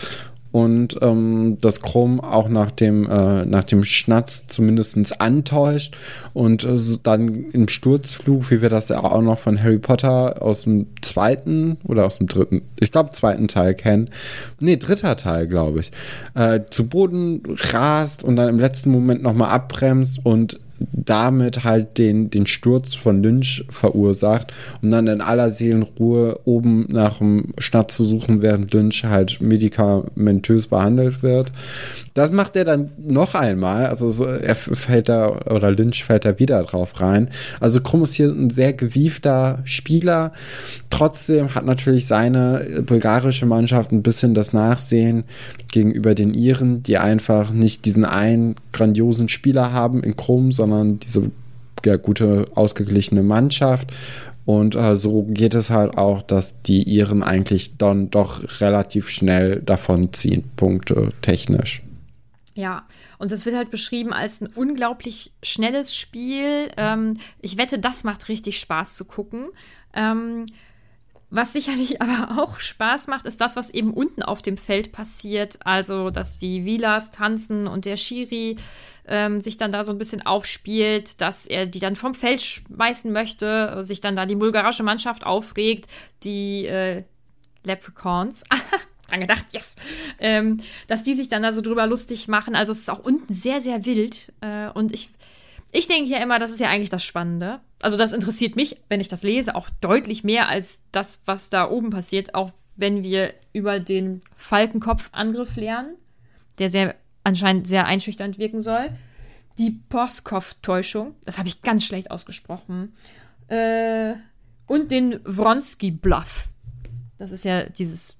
und ähm, das Chrom auch nach dem, äh, nach dem Schnatz zumindest antäuscht und äh, dann im Sturzflug, wie wir das ja auch noch von Harry Potter aus dem zweiten oder aus dem dritten, ich glaube zweiten Teil kennen, nee, dritter Teil, glaube ich, äh, zu Boden rast und dann im letzten Moment nochmal abbremst und damit halt den, den Sturz von Lynch verursacht, um dann in aller Seelenruhe oben nach dem Schnatz zu suchen, während Lynch halt medikamentös behandelt wird. Das macht er dann noch einmal, also er fällt da, oder Lynch fällt da wieder drauf rein. Also Krumm ist hier ein sehr gewiefter Spieler. Trotzdem hat natürlich seine bulgarische Mannschaft ein bisschen das Nachsehen gegenüber den Iren, die einfach nicht diesen einen grandiosen Spieler haben in Krumm, sondern sondern diese ja, gute, ausgeglichene Mannschaft. Und äh, so geht es halt auch, dass die Iren eigentlich dann doch relativ schnell davon ziehen, Punkte technisch. Ja, und es wird halt beschrieben als ein unglaublich schnelles Spiel. Ähm, ich wette, das macht richtig Spaß zu gucken. Ähm, Was sicherlich aber auch Spaß macht, ist das, was eben unten auf dem Feld passiert. Also, dass die Vilas tanzen und der Schiri ähm, sich dann da so ein bisschen aufspielt, dass er die dann vom Feld schmeißen möchte, sich dann da die bulgarische Mannschaft aufregt, die äh, Leprechauns. dran gedacht, yes! Ähm, dass die sich dann da so drüber lustig machen. Also es ist auch unten sehr, sehr wild. Äh, und ich, ich denke ja immer, das ist ja eigentlich das Spannende. Also das interessiert mich, wenn ich das lese, auch deutlich mehr als das, was da oben passiert. Auch wenn wir über den Falkenkopf-Angriff lernen, der sehr anscheinend sehr einschüchternd wirken soll. Die Poskov-Täuschung, das habe ich ganz schlecht ausgesprochen. Äh, und den Wronski-Bluff. Das ist ja dieses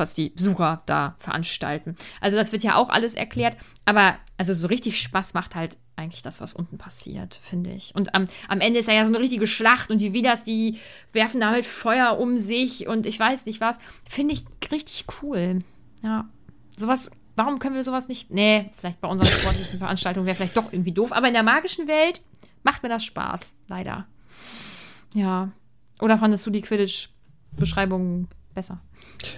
was die Besucher da veranstalten. Also das wird ja auch alles erklärt, aber also so richtig Spaß macht halt eigentlich das, was unten passiert, finde ich. Und am, am Ende ist ja so eine richtige Schlacht und die Widas, die werfen da halt Feuer um sich und ich weiß nicht was. Finde ich richtig cool. Ja. Sowas, warum können wir sowas nicht? Nee, vielleicht bei unseren sportlichen Veranstaltungen wäre vielleicht doch irgendwie doof, aber in der magischen Welt macht mir das Spaß, leider. Ja. Oder fandest du die Quidditch-Beschreibungen besser?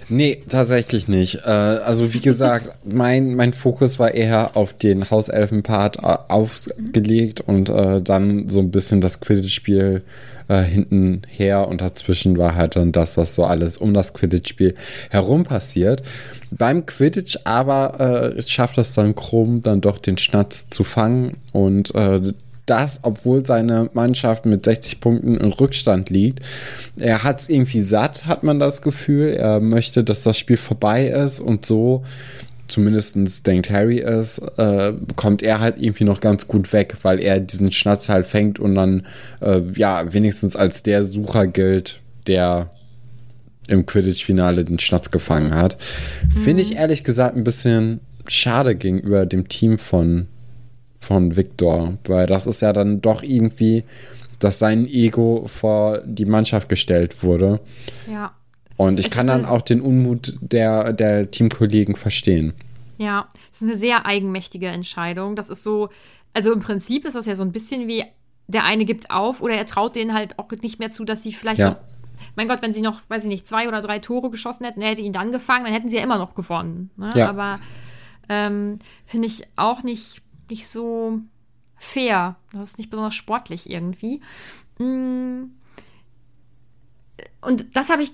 Nee, tatsächlich nicht. Äh, also wie gesagt, mein, mein Fokus war eher auf den Hauselfen-Part äh, aufgelegt und äh, dann so ein bisschen das Quidditch-Spiel äh, hinten her und dazwischen war halt dann das, was so alles um das Quidditch-Spiel herum passiert. Beim Quidditch aber äh, schafft es dann Krumm dann doch den Schnatz zu fangen und äh, das, obwohl seine Mannschaft mit 60 Punkten in Rückstand liegt. Er hat es irgendwie satt, hat man das Gefühl. Er möchte, dass das Spiel vorbei ist und so zumindest denkt Harry es, äh, kommt er halt irgendwie noch ganz gut weg, weil er diesen Schnatz halt fängt und dann äh, ja wenigstens als der Sucher gilt, der im Quidditch-Finale den Schnatz gefangen hat. Mhm. Finde ich ehrlich gesagt ein bisschen schade gegenüber dem Team von von Victor, weil das ist ja dann doch irgendwie, dass sein Ego vor die Mannschaft gestellt wurde. Ja. Und ich es kann dann auch den Unmut der, der Teamkollegen verstehen. Ja, es ist eine sehr eigenmächtige Entscheidung. Das ist so, also im Prinzip ist das ja so ein bisschen wie, der eine gibt auf oder er traut denen halt auch nicht mehr zu, dass sie vielleicht ja. noch, mein Gott, wenn sie noch, weiß ich nicht, zwei oder drei Tore geschossen hätten, er hätte ihn dann gefangen, dann hätten sie ja immer noch gewonnen. Ne? Ja. Aber ähm, finde ich auch nicht nicht so fair. Das ist nicht besonders sportlich irgendwie. Mm. Und das habe ich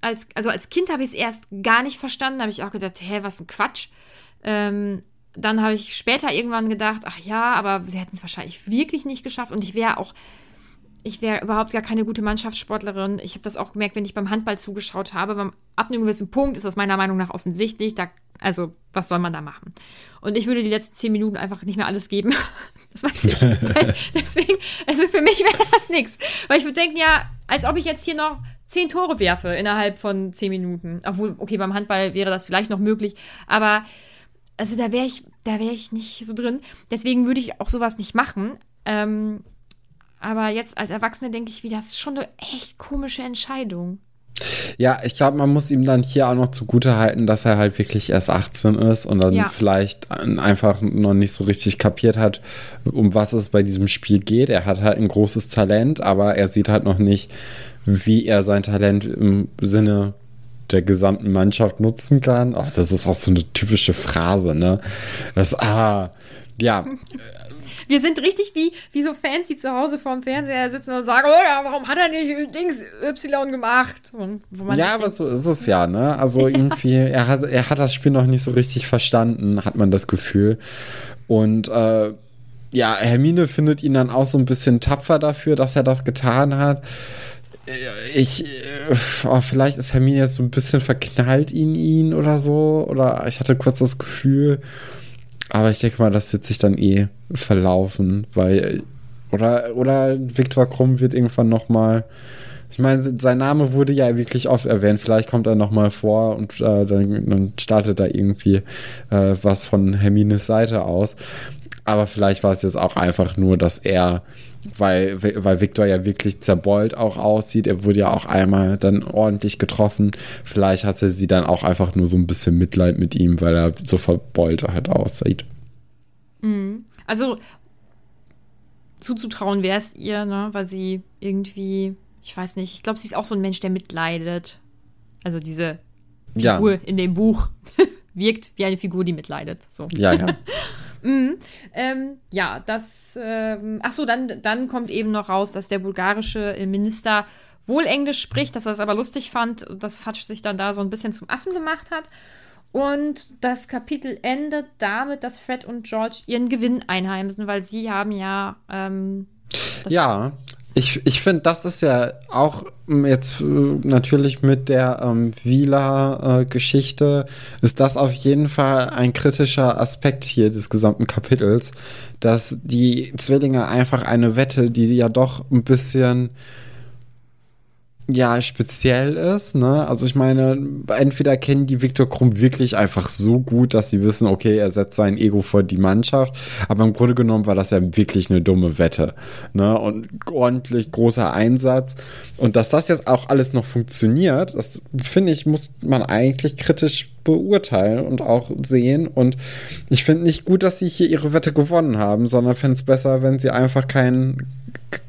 als, also als Kind habe ich es erst gar nicht verstanden. Da habe ich auch gedacht, hä, was ein Quatsch. Ähm, dann habe ich später irgendwann gedacht, ach ja, aber sie hätten es wahrscheinlich wirklich nicht geschafft. Und ich wäre auch, ich wäre überhaupt gar keine gute Mannschaftssportlerin. Ich habe das auch gemerkt, wenn ich beim Handball zugeschaut habe. Ab einem gewissen Punkt ist das meiner Meinung nach offensichtlich. Da also, was soll man da machen? Und ich würde die letzten zehn Minuten einfach nicht mehr alles geben. Das weiß ich. Deswegen, also für mich wäre das nichts. Weil ich würde denken, ja, als ob ich jetzt hier noch zehn Tore werfe innerhalb von zehn Minuten. Obwohl, okay, beim Handball wäre das vielleicht noch möglich. Aber, also da wäre ich, da wäre ich nicht so drin. Deswegen würde ich auch sowas nicht machen. Ähm, aber jetzt als Erwachsene denke ich, wie das ist schon eine echt komische Entscheidung. Ja, ich glaube, man muss ihm dann hier auch noch zugute halten, dass er halt wirklich erst 18 ist und dann ja. vielleicht einfach noch nicht so richtig kapiert hat, um was es bei diesem Spiel geht. Er hat halt ein großes Talent, aber er sieht halt noch nicht, wie er sein Talent im Sinne der gesamten Mannschaft nutzen kann. Ach, das ist auch so eine typische Phrase, ne? Das, ah, ja, wir sind richtig wie, wie so Fans, die zu Hause vorm Fernseher sitzen und sagen, oh ja, warum hat er nicht Dings Y gemacht? ja, aber denkt, so ist es ja, ne? Also irgendwie, er, hat, er hat das Spiel noch nicht so richtig verstanden, hat man das Gefühl. Und äh, ja, Hermine findet ihn dann auch so ein bisschen tapfer dafür, dass er das getan hat. Ich, oh, vielleicht ist Hermine jetzt so ein bisschen verknallt in ihn oder so. Oder ich hatte kurz das Gefühl, aber ich denke mal, das wird sich dann eh verlaufen, weil oder oder Viktor Krumm wird irgendwann noch mal ich meine, sein Name wurde ja wirklich oft erwähnt. Vielleicht kommt er noch mal vor und äh, dann, dann, startet da irgendwie äh, was von Hermines Seite aus. Aber vielleicht war es jetzt auch einfach nur, dass er weil, weil Victor ja wirklich zerbeult auch aussieht. Er wurde ja auch einmal dann ordentlich getroffen. Vielleicht hatte sie dann auch einfach nur so ein bisschen Mitleid mit ihm, weil er so verbeult halt aussieht. Mhm. Also zuzutrauen wäre es ihr, ne? weil sie irgendwie ich weiß nicht, ich glaube, sie ist auch so ein Mensch, der mitleidet. Also diese Figur ja. in dem Buch wirkt wie eine Figur, die mitleidet. So. Ja, ja. mm, ähm, ja, das. Ähm, ach so, dann, dann kommt eben noch raus, dass der bulgarische Minister wohl Englisch spricht, dass er es aber lustig fand, dass Fatsch sich dann da so ein bisschen zum Affen gemacht hat. Und das Kapitel endet damit, dass Fred und George ihren Gewinn einheimsen, weil sie haben ja. Ähm, ja, ich, ich finde, das ist ja auch jetzt äh, natürlich mit der ähm, Vila-Geschichte, äh, ist das auf jeden Fall ein kritischer Aspekt hier des gesamten Kapitels, dass die Zwillinge einfach eine Wette, die ja doch ein bisschen ja speziell ist. Ne? Also ich meine, entweder kennen die Viktor Krumm wirklich einfach so gut, dass sie wissen, okay, er setzt sein Ego vor die Mannschaft. Aber im Grunde genommen war das ja wirklich eine dumme Wette. Ne? Und ordentlich großer Einsatz. Und dass das jetzt auch alles noch funktioniert, das finde ich, muss man eigentlich kritisch beurteilen und auch sehen. Und ich finde nicht gut, dass sie hier ihre Wette gewonnen haben, sondern finde es besser, wenn sie einfach keinen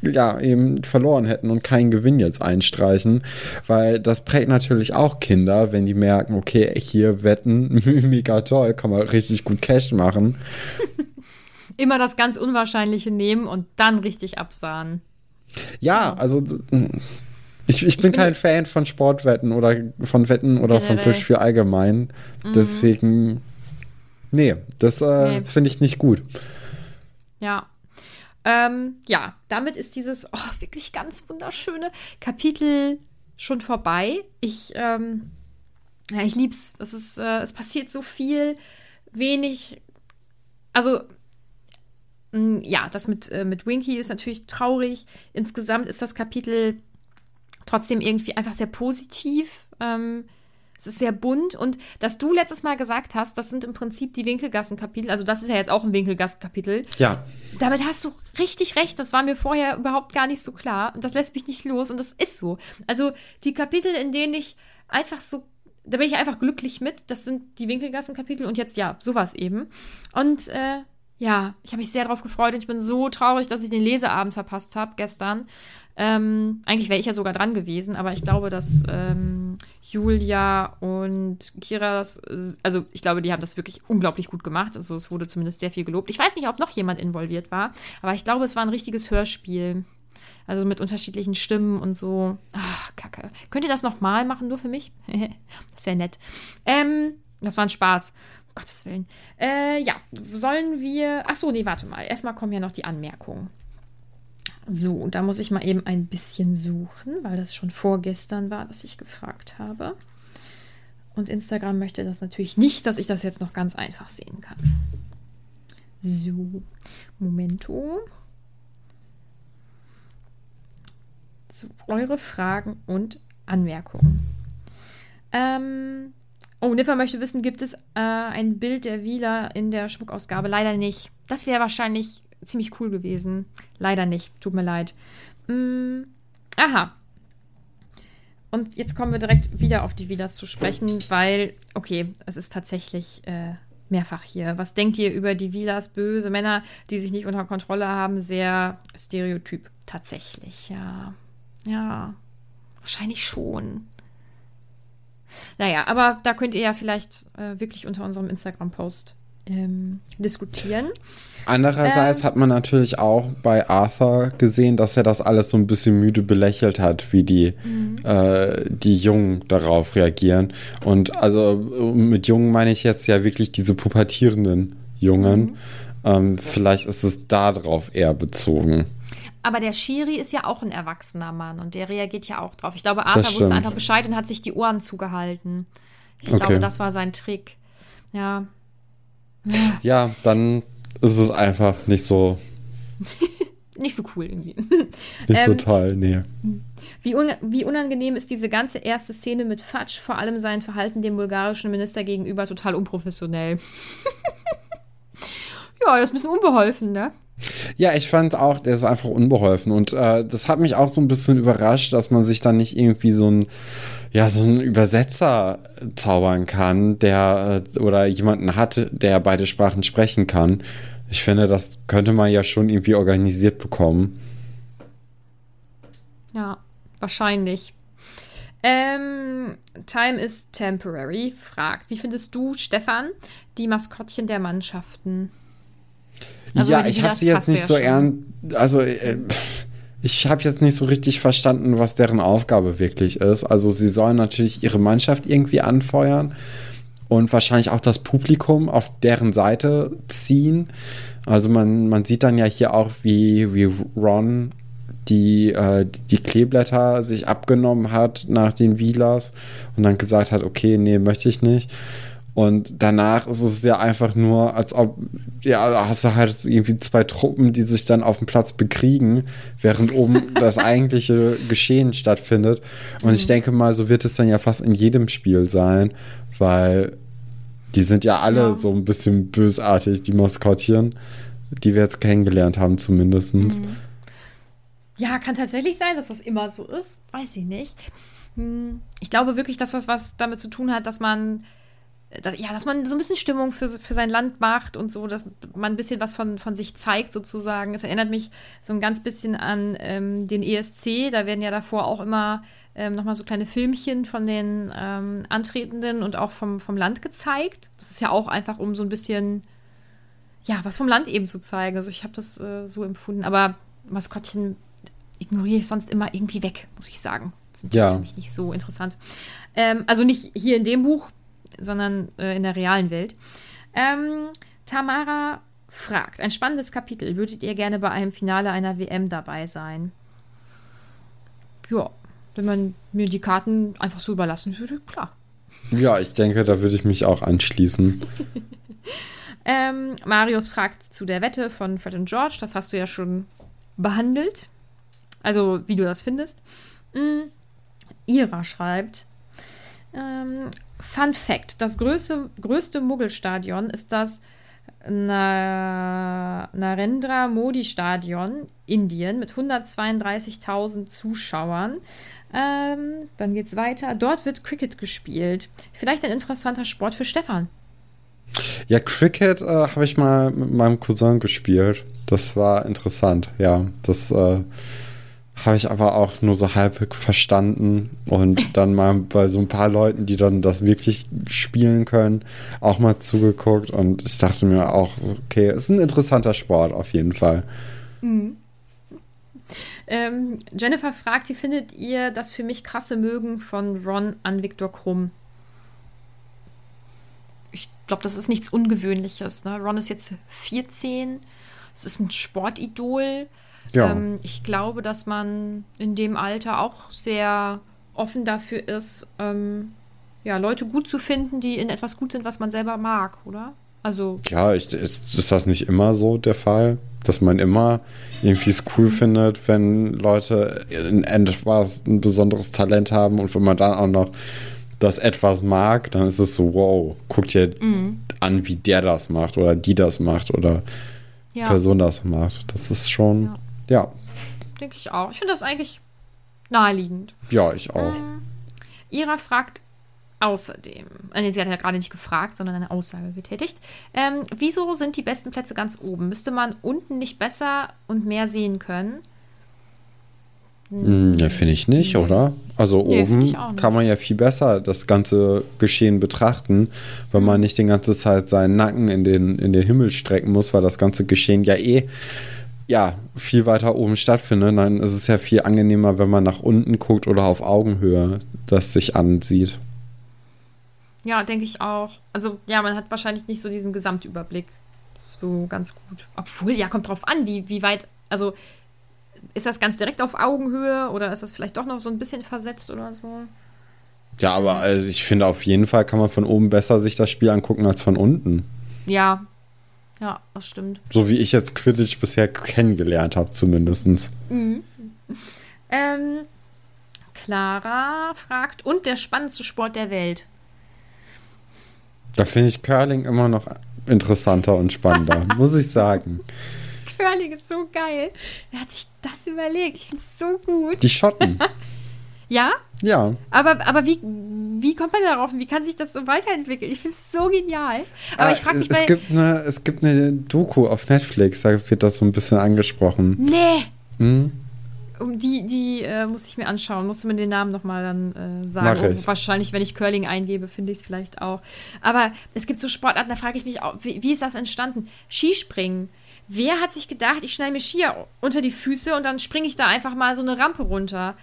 ja, eben verloren hätten und keinen Gewinn jetzt einstreichen, weil das prägt natürlich auch Kinder, wenn die merken, okay, hier wetten, mega toll, kann man richtig gut Cash machen. Immer das ganz Unwahrscheinliche nehmen und dann richtig absahen. Ja, also ich, ich bin kein Fan von Sportwetten oder von Wetten oder Generell. von Glücksspiel allgemein. Mhm. Deswegen, nee, das, äh, nee. das finde ich nicht gut. Ja, ähm, ja, damit ist dieses oh, wirklich ganz wunderschöne Kapitel schon vorbei. Ich, ähm, ja, ich lieb's. Das äh, es passiert so viel, wenig. Also, mh, mm, ja, das mit, äh, mit Winky ist natürlich traurig. Insgesamt ist das Kapitel trotzdem irgendwie einfach sehr positiv. Ähm, es ist sehr bunt und dass du letztes Mal gesagt hast, das sind im Prinzip die Winkelgassen-Kapitel, also das ist ja jetzt auch ein Winkelgassen-Kapitel. Ja. Damit hast du richtig recht, das war mir vorher überhaupt gar nicht so klar und das lässt mich nicht los und das ist so. Also die Kapitel, in denen ich einfach so da bin ich einfach glücklich mit. Das sind die Winkelgassen-Kapitel und jetzt ja, sowas eben. Und äh, ja, ich habe mich sehr darauf gefreut und ich bin so traurig, dass ich den Leseabend verpasst habe gestern. Ähm, eigentlich wäre ich ja sogar dran gewesen, aber ich glaube, dass ähm, Julia und Kira das, also ich glaube, die haben das wirklich unglaublich gut gemacht. Also es wurde zumindest sehr viel gelobt. Ich weiß nicht, ob noch jemand involviert war, aber ich glaube, es war ein richtiges Hörspiel. Also mit unterschiedlichen Stimmen und so. Ach, Kacke. Könnt ihr das nochmal machen, nur für mich? das wäre nett. Ähm, das war ein Spaß. Gottes Willen. Äh, ja, sollen wir. Achso, nee, warte mal. Erstmal kommen ja noch die Anmerkungen. So, und da muss ich mal eben ein bisschen suchen, weil das schon vorgestern war, dass ich gefragt habe. Und Instagram möchte das natürlich nicht, dass ich das jetzt noch ganz einfach sehen kann. So, Momento. So, eure Fragen und Anmerkungen. Ähm, oh, Niffer möchte wissen, gibt es äh, ein Bild der Wieler in der Schmuckausgabe? Leider nicht. Das wäre wahrscheinlich ziemlich cool gewesen. Leider nicht. Tut mir leid. Mm, aha. Und jetzt kommen wir direkt wieder auf die Vilas zu sprechen, weil, okay, es ist tatsächlich äh, mehrfach hier. Was denkt ihr über die Vilas? Böse Männer, die sich nicht unter Kontrolle haben? Sehr stereotyp. Tatsächlich, ja. Ja. Wahrscheinlich schon. Naja, aber da könnt ihr ja vielleicht äh, wirklich unter unserem Instagram-Post ähm, diskutieren. Andererseits ähm, hat man natürlich auch bei Arthur gesehen, dass er das alles so ein bisschen müde belächelt hat, wie die, mhm. äh, die Jungen darauf reagieren. Und also mit Jungen meine ich jetzt ja wirklich diese pubertierenden Jungen. Mhm. Ähm, vielleicht ist es darauf eher bezogen. Aber der Shiri ist ja auch ein erwachsener Mann und der reagiert ja auch drauf. Ich glaube, Arthur wusste einfach Bescheid und hat sich die Ohren zugehalten. Ich okay. glaube, das war sein Trick. Ja, ja, dann ist es einfach nicht so. nicht so cool irgendwie. Nicht ähm, so toll, nee. Wie, un wie, unangenehm ist diese ganze erste Szene mit Fatsch, vor allem sein Verhalten dem bulgarischen Minister gegenüber total unprofessionell. ja, das ist ein bisschen unbeholfen, ne? Ja, ich fand auch, der ist einfach unbeholfen. Und äh, das hat mich auch so ein bisschen überrascht, dass man sich dann nicht irgendwie so ein ja, so einen Übersetzer zaubern kann, der äh, oder jemanden hat, der beide Sprachen sprechen kann. Ich finde, das könnte man ja schon irgendwie organisiert bekommen. Ja, Wahrscheinlich. Ähm, Time is Temporary fragt, wie findest du, Stefan, die Maskottchen der Mannschaften? Also, ja, ich habe sie jetzt nicht so ernst. Also, äh, ich habe jetzt nicht so richtig verstanden, was deren Aufgabe wirklich ist. Also, sie sollen natürlich ihre Mannschaft irgendwie anfeuern und wahrscheinlich auch das Publikum auf deren Seite ziehen. Also, man, man sieht dann ja hier auch, wie, wie Ron die äh, die Kleeblätter sich abgenommen hat nach den Wheelers und dann gesagt hat, okay, nee, möchte ich nicht. Und danach ist es ja einfach nur, als ob, ja, hast du halt irgendwie zwei Truppen, die sich dann auf dem Platz bekriegen, während oben das eigentliche Geschehen stattfindet. Und mhm. ich denke mal, so wird es dann ja fast in jedem Spiel sein, weil die sind ja alle ja. so ein bisschen bösartig, die Maskottchen, die wir jetzt kennengelernt haben, zumindest. Mhm. Ja, kann tatsächlich sein, dass das immer so ist. Weiß ich nicht. Hm, ich glaube wirklich, dass das was damit zu tun hat, dass man ja, dass man so ein bisschen Stimmung für, für sein Land macht und so, dass man ein bisschen was von, von sich zeigt, sozusagen. Es erinnert mich so ein ganz bisschen an ähm, den ESC. Da werden ja davor auch immer ähm, nochmal so kleine Filmchen von den ähm, Antretenden und auch vom, vom Land gezeigt. Das ist ja auch einfach, um so ein bisschen, ja, was vom Land eben zu zeigen. Also ich habe das äh, so empfunden. Aber Maskottchen ignoriere ich sonst immer irgendwie weg, muss ich sagen. Das sind ja. für mich nicht so interessant. Ähm, also nicht hier in dem Buch, sondern äh, in der realen Welt. Ähm, Tamara fragt, ein spannendes Kapitel. Würdet ihr gerne bei einem Finale einer WM dabei sein? Ja, wenn man mir die Karten einfach so überlassen würde, klar. Ja, ich denke, da würde ich mich auch anschließen. ähm, Marius fragt zu der Wette von Fred und George. Das hast du ja schon behandelt. Also, wie du das findest. Mhm. Ira schreibt: ähm, Fun Fact: Das größte, größte Muggelstadion ist das Na Narendra Modi Stadion, Indien, mit 132.000 Zuschauern. Ähm, dann geht's weiter. Dort wird Cricket gespielt. Vielleicht ein interessanter Sport für Stefan. Ja, Cricket äh, habe ich mal mit meinem Cousin gespielt. Das war interessant, ja. Das äh, habe ich aber auch nur so halb verstanden und dann mal bei so ein paar Leuten, die dann das wirklich spielen können, auch mal zugeguckt und ich dachte mir auch, okay, ist ein interessanter Sport auf jeden Fall. Mhm. Ähm, Jennifer fragt, wie findet ihr das für mich krasse Mögen von Ron an Viktor Krumm? Ich glaube, das ist nichts Ungewöhnliches. Ne? Ron ist jetzt 14, es ist ein Sportidol ja. Ähm, ich glaube, dass man in dem Alter auch sehr offen dafür ist, ähm, ja, Leute gut zu finden, die in etwas gut sind, was man selber mag, oder? Also. Ja, ich, ist, ist das nicht immer so der Fall? Dass man immer irgendwie es cool findet, wenn Leute in etwas ein besonderes Talent haben und wenn man dann auch noch das etwas mag, dann ist es so, wow, guck dir mhm. an, wie der das macht oder die das macht oder ja. Person das macht. Das ist schon. Ja. Ja. Denke ich auch. Ich finde das eigentlich naheliegend. Ja, ich auch. Ähm, Ira fragt außerdem, äh, nee, sie hat ja gerade nicht gefragt, sondern eine Aussage getätigt. Ähm, wieso sind die besten Plätze ganz oben? Müsste man unten nicht besser und mehr sehen können? Ja, finde ich nicht, oder? Also nee, oben kann man ja viel besser das ganze Geschehen betrachten, weil man nicht die ganze Zeit seinen Nacken in den, in den Himmel strecken muss, weil das ganze Geschehen ja eh ja, viel weiter oben stattfindet, dann ist es ja viel angenehmer, wenn man nach unten guckt oder auf Augenhöhe das sich ansieht. Ja, denke ich auch. Also, ja, man hat wahrscheinlich nicht so diesen Gesamtüberblick so ganz gut. Obwohl, ja, kommt drauf an, wie, wie weit, also ist das ganz direkt auf Augenhöhe oder ist das vielleicht doch noch so ein bisschen versetzt oder so? Ja, aber also ich finde, auf jeden Fall kann man von oben besser sich das Spiel angucken als von unten. Ja, ja, das stimmt. So wie ich jetzt Quidditch bisher kennengelernt habe, zumindest. Mhm. Ähm, Clara fragt, und der spannendste Sport der Welt? Da finde ich Curling immer noch interessanter und spannender, muss ich sagen. Curling ist so geil. Wer hat sich das überlegt? Ich finde es so gut. Die Schotten. Ja? Ja. Aber, aber wie, wie kommt man darauf? Wie kann sich das so weiterentwickeln? Ich finde es so genial. Aber ah, ich frage mich es, gibt eine, es gibt eine Doku auf Netflix, da wird das so ein bisschen angesprochen. Nee. Hm? Die, die äh, muss ich mir anschauen. Musst du mir den Namen nochmal dann äh, sagen. Oh, wahrscheinlich, wenn ich Curling eingebe, finde ich es vielleicht auch. Aber es gibt so Sportarten, da frage ich mich auch, wie, wie ist das entstanden? Skispringen. Wer hat sich gedacht, ich schneide mir Skier unter die Füße und dann springe ich da einfach mal so eine Rampe runter?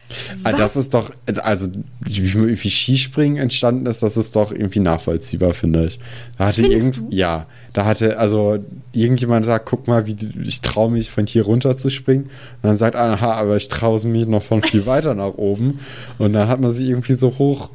Was? Das ist doch, also wie, wie Skispringen entstanden ist, das ist doch irgendwie nachvollziehbar, finde ich. Da hatte irgend, du? ja, da hatte also irgendjemand gesagt, guck mal, wie ich traue mich von hier runter zu springen. Und dann sagt einer, aha, aber ich traue mich noch von viel weiter nach oben. Und dann hat man sich irgendwie so hoch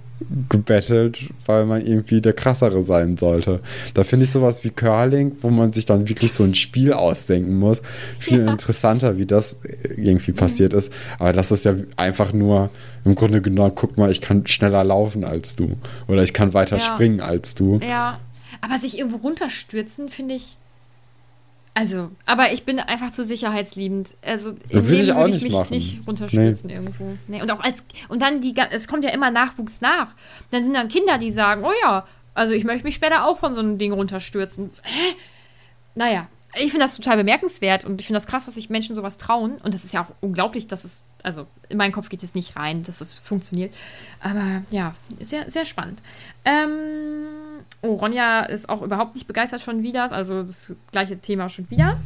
gebettelt, weil man irgendwie der krassere sein sollte. Da finde ich sowas wie Curling, wo man sich dann wirklich so ein Spiel ausdenken muss, viel ja. interessanter, wie das irgendwie mhm. passiert ist. Aber das ist ja einfach nur im Grunde genommen, guck mal, ich kann schneller laufen als du oder ich kann weiter ja. springen als du. Ja, aber sich irgendwo runterstürzen, finde ich also, aber ich bin einfach zu sicherheitsliebend. Also, im will ich auch nicht ich mich machen. nicht runterstürzen nee. irgendwo. Nee, und auch als, und dann die, es kommt ja immer Nachwuchs nach. Dann sind dann Kinder, die sagen, oh ja, also ich möchte mich später auch von so einem Ding runterstürzen. Hä? Naja, ich finde das total bemerkenswert und ich finde das krass, dass sich Menschen sowas trauen. Und das ist ja auch unglaublich, dass es, also in meinen Kopf geht es nicht rein, dass es funktioniert. Aber ja, sehr, sehr spannend. Ähm, oh, Ronja ist auch überhaupt nicht begeistert von Vidas, also das gleiche Thema schon wieder.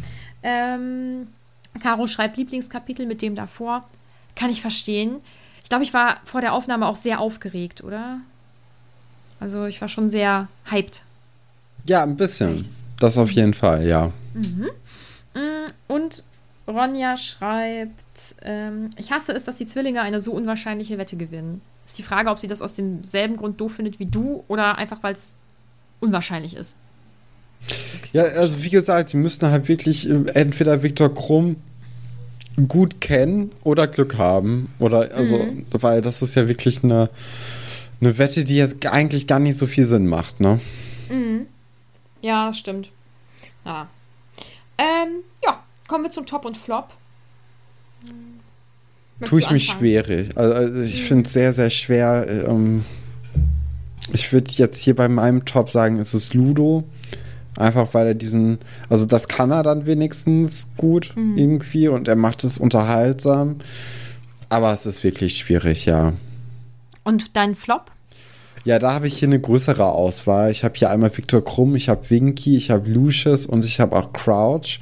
Ähm, Caro schreibt Lieblingskapitel mit dem davor. Kann ich verstehen. Ich glaube, ich war vor der Aufnahme auch sehr aufgeregt, oder? Also ich war schon sehr hyped. Ja, ein bisschen. Das auf jeden Fall, ja. Mhm. Mm, und Ronja schreibt, ähm, ich hasse es, dass die Zwillinge eine so unwahrscheinliche Wette gewinnen. Ist die Frage, ob sie das aus demselben Grund doof findet wie du oder einfach, weil es unwahrscheinlich ist. Ja, also wie gesagt, sie müssten halt wirklich äh, entweder Viktor Krumm gut kennen oder Glück haben. Oder also, mhm. weil das ist ja wirklich eine, eine Wette, die jetzt eigentlich gar nicht so viel Sinn macht, ne? Mhm. Ja, das stimmt. Ja. Ähm, ja, kommen wir zum Top und Flop. Möchtest Tue ich mich schwierig. Also, also ich mhm. finde es sehr, sehr schwer. Ähm, ich würde jetzt hier bei meinem Top sagen, es ist Ludo. Einfach weil er diesen, also das kann er dann wenigstens gut mhm. irgendwie und er macht es unterhaltsam. Aber es ist wirklich schwierig, ja. Und dein Flop? Ja, da habe ich hier eine größere Auswahl. Ich habe hier einmal Viktor Krumm, ich habe Winky, ich habe Lucius und ich habe auch Crouch.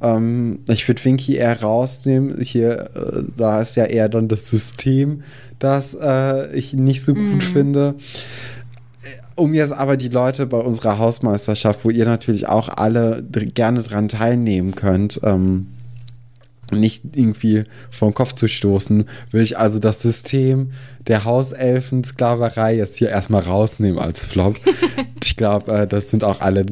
Ähm, ich würde Winky eher rausnehmen. Hier, äh, da ist ja eher dann das System, das äh, ich nicht so gut mm. finde. Um jetzt aber die Leute bei unserer Hausmeisterschaft, wo ihr natürlich auch alle gerne dran teilnehmen könnt, ähm, nicht irgendwie vom Kopf zu stoßen, will ich also das System der Hauselfen-Sklaverei jetzt hier erstmal rausnehmen als Flop. ich glaube, äh, das sind auch alle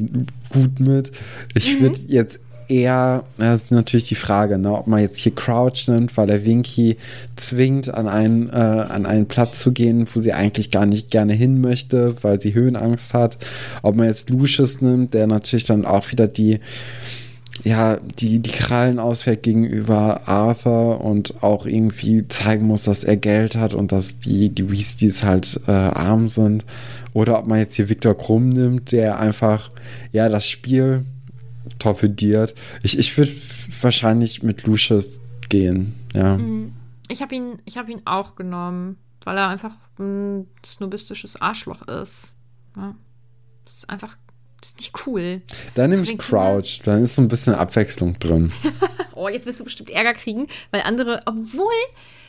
gut mit. Ich mhm. würde jetzt eher, das ist natürlich die Frage, ne, ob man jetzt hier Crouch nimmt, weil er Winky zwingt, an einen, äh, an einen Platz zu gehen, wo sie eigentlich gar nicht gerne hin möchte, weil sie Höhenangst hat. Ob man jetzt Lucius nimmt, der natürlich dann auch wieder die ja, die, die Krallen ausfällt gegenüber Arthur und auch irgendwie zeigen muss, dass er Geld hat und dass die, die Weasleys halt äh, arm sind. Oder ob man jetzt hier Victor Krumm nimmt, der einfach, ja, das Spiel torpediert. Ich, ich würde wahrscheinlich mit Lucius gehen, ja. Mhm. Ich habe ihn, hab ihn auch genommen, weil er einfach ein snobistisches Arschloch ist. Ja. Das ist einfach das ist nicht cool. Dann nehme ich Crouch, dann ist so ein bisschen Abwechslung drin. oh, jetzt wirst du bestimmt Ärger kriegen, weil andere, obwohl,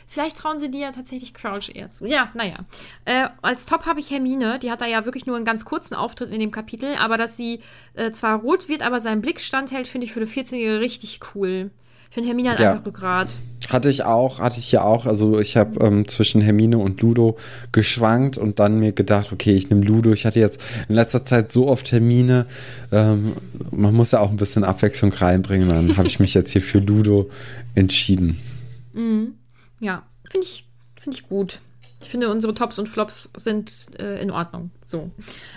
vielleicht trauen sie dir ja tatsächlich Crouch eher zu. Ja, naja. Äh, als Top habe ich Hermine, die hat da ja wirklich nur einen ganz kurzen Auftritt in dem Kapitel, aber dass sie äh, zwar rot wird, aber seinen Blick standhält, finde ich für eine 14-Jährige richtig cool. Ich finde Hermine hat ja. einfach Rückgrat. Hatte ich auch, hatte ich ja auch. Also ich habe ähm, zwischen Hermine und Ludo geschwankt und dann mir gedacht, okay, ich nehme Ludo. Ich hatte jetzt in letzter Zeit so oft Hermine. Ähm, man muss ja auch ein bisschen Abwechslung reinbringen. Dann habe ich mich jetzt hier für Ludo entschieden. Mhm. Ja, finde ich, find ich gut. Ich finde, unsere Tops und Flops sind äh, in Ordnung. So.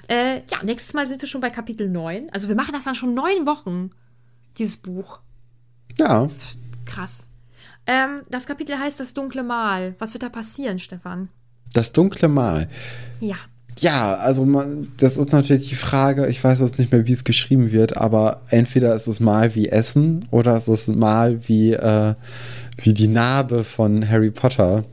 Äh, ja, nächstes Mal sind wir schon bei Kapitel 9. Also wir machen das dann schon neun Wochen, dieses Buch. Ja. krass. Ähm, das Kapitel heißt Das dunkle Mal. Was wird da passieren, Stefan? Das dunkle Mal. Ja. Ja, also man, das ist natürlich die Frage, ich weiß jetzt nicht mehr, wie es geschrieben wird, aber entweder ist es mal wie Essen oder ist es mal wie, äh, wie die Narbe von Harry Potter,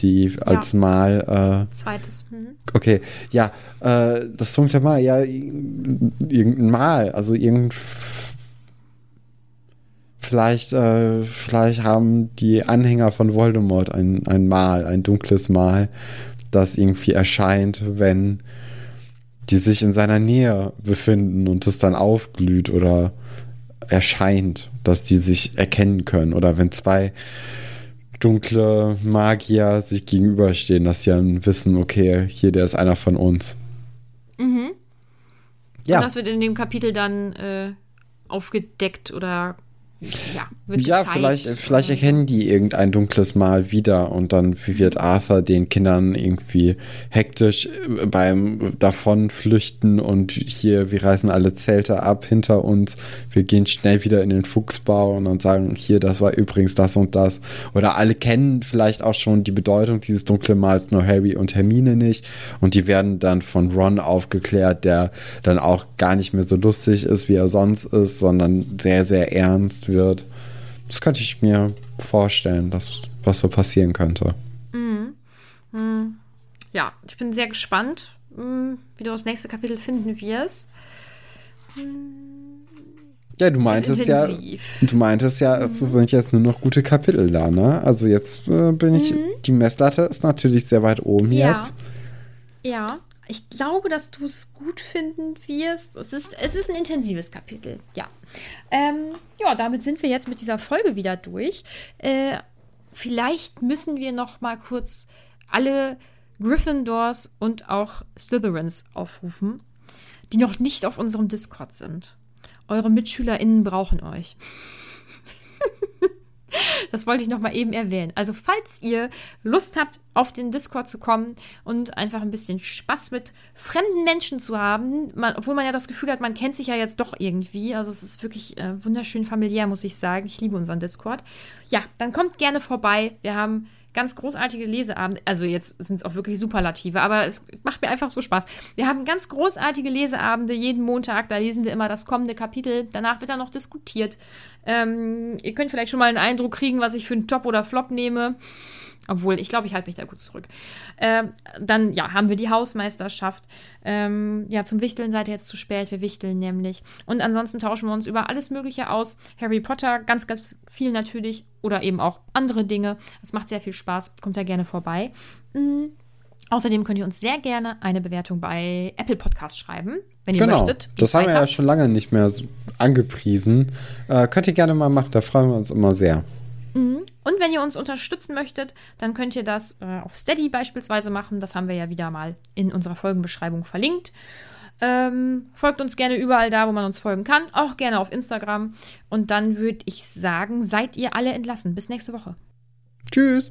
die ja. als Mal. Äh, Zweites. Mhm. Okay, ja, äh, das dunkle Mal, ja, irgendein Mal, also irgend. Vielleicht, äh, vielleicht haben die Anhänger von Voldemort ein, ein Mal, ein dunkles Mal, das irgendwie erscheint, wenn die sich in seiner Nähe befinden und es dann aufglüht oder erscheint, dass die sich erkennen können. Oder wenn zwei dunkle Magier sich gegenüberstehen, dass sie dann wissen, okay, hier, der ist einer von uns. Mhm. Ja. Und das wird in dem Kapitel dann äh, aufgedeckt oder ja, ja vielleicht, vielleicht erkennen die irgendein dunkles Mal wieder und dann wird Arthur den Kindern irgendwie hektisch äh, beim Davonflüchten und hier, wir reißen alle Zelte ab hinter uns, wir gehen schnell wieder in den Fuchsbau und dann sagen, hier, das war übrigens das und das. Oder alle kennen vielleicht auch schon die Bedeutung dieses dunklen Mals, nur Harry und Hermine nicht. Und die werden dann von Ron aufgeklärt, der dann auch gar nicht mehr so lustig ist, wie er sonst ist, sondern sehr, sehr ernst wird. Das könnte ich mir vorstellen, dass was so passieren könnte. Mhm. Mhm. Ja, ich bin sehr gespannt, mhm, wie du das nächste Kapitel finden wirst. Ja, du meintest ja, du meintest ja, es mhm. sind jetzt nur noch gute Kapitel da, ne? Also jetzt äh, bin ich, mhm. die Messlatte ist natürlich sehr weit oben ja. jetzt. Ja, ich glaube, dass du es gut finden wirst. Es ist, es ist ein intensives Kapitel, ja. Ähm, ja, damit sind wir jetzt mit dieser Folge wieder durch. Äh, vielleicht müssen wir noch mal kurz alle Gryffindors und auch Slytherins aufrufen, die noch nicht auf unserem Discord sind. Eure MitschülerInnen brauchen euch. Das wollte ich noch mal eben erwähnen. Also, falls ihr Lust habt, auf den Discord zu kommen und einfach ein bisschen Spaß mit fremden Menschen zu haben, man, obwohl man ja das Gefühl hat, man kennt sich ja jetzt doch irgendwie. Also, es ist wirklich äh, wunderschön familiär, muss ich sagen. Ich liebe unseren Discord. Ja, dann kommt gerne vorbei. Wir haben ganz großartige Leseabende. Also jetzt sind es auch wirklich Superlative, aber es macht mir einfach so Spaß. Wir haben ganz großartige Leseabende jeden Montag. Da lesen wir immer das kommende Kapitel. Danach wird dann noch diskutiert. Ähm, ihr könnt vielleicht schon mal einen Eindruck kriegen, was ich für einen Top oder Flop nehme. Obwohl, ich glaube, ich halte mich da gut zurück. Ähm, dann, ja, haben wir die Hausmeisterschaft. Ähm, ja, zum Wichteln seid ihr jetzt zu spät. Wir wichteln nämlich. Und ansonsten tauschen wir uns über alles Mögliche aus. Harry Potter, ganz, ganz viel natürlich. Oder eben auch andere Dinge. Es macht sehr viel Spaß. Kommt da gerne vorbei. Mhm. Außerdem könnt ihr uns sehr gerne eine Bewertung bei Apple Podcast schreiben, wenn ihr genau, möchtet. Das haben wir ja schon lange nicht mehr so angepriesen. Äh, könnt ihr gerne mal machen, da freuen wir uns immer sehr. Mhm. Und wenn ihr uns unterstützen möchtet, dann könnt ihr das äh, auf Steady beispielsweise machen. Das haben wir ja wieder mal in unserer Folgenbeschreibung verlinkt. Ähm, folgt uns gerne überall da, wo man uns folgen kann. Auch gerne auf Instagram. Und dann würde ich sagen, seid ihr alle entlassen. Bis nächste Woche. Tschüss.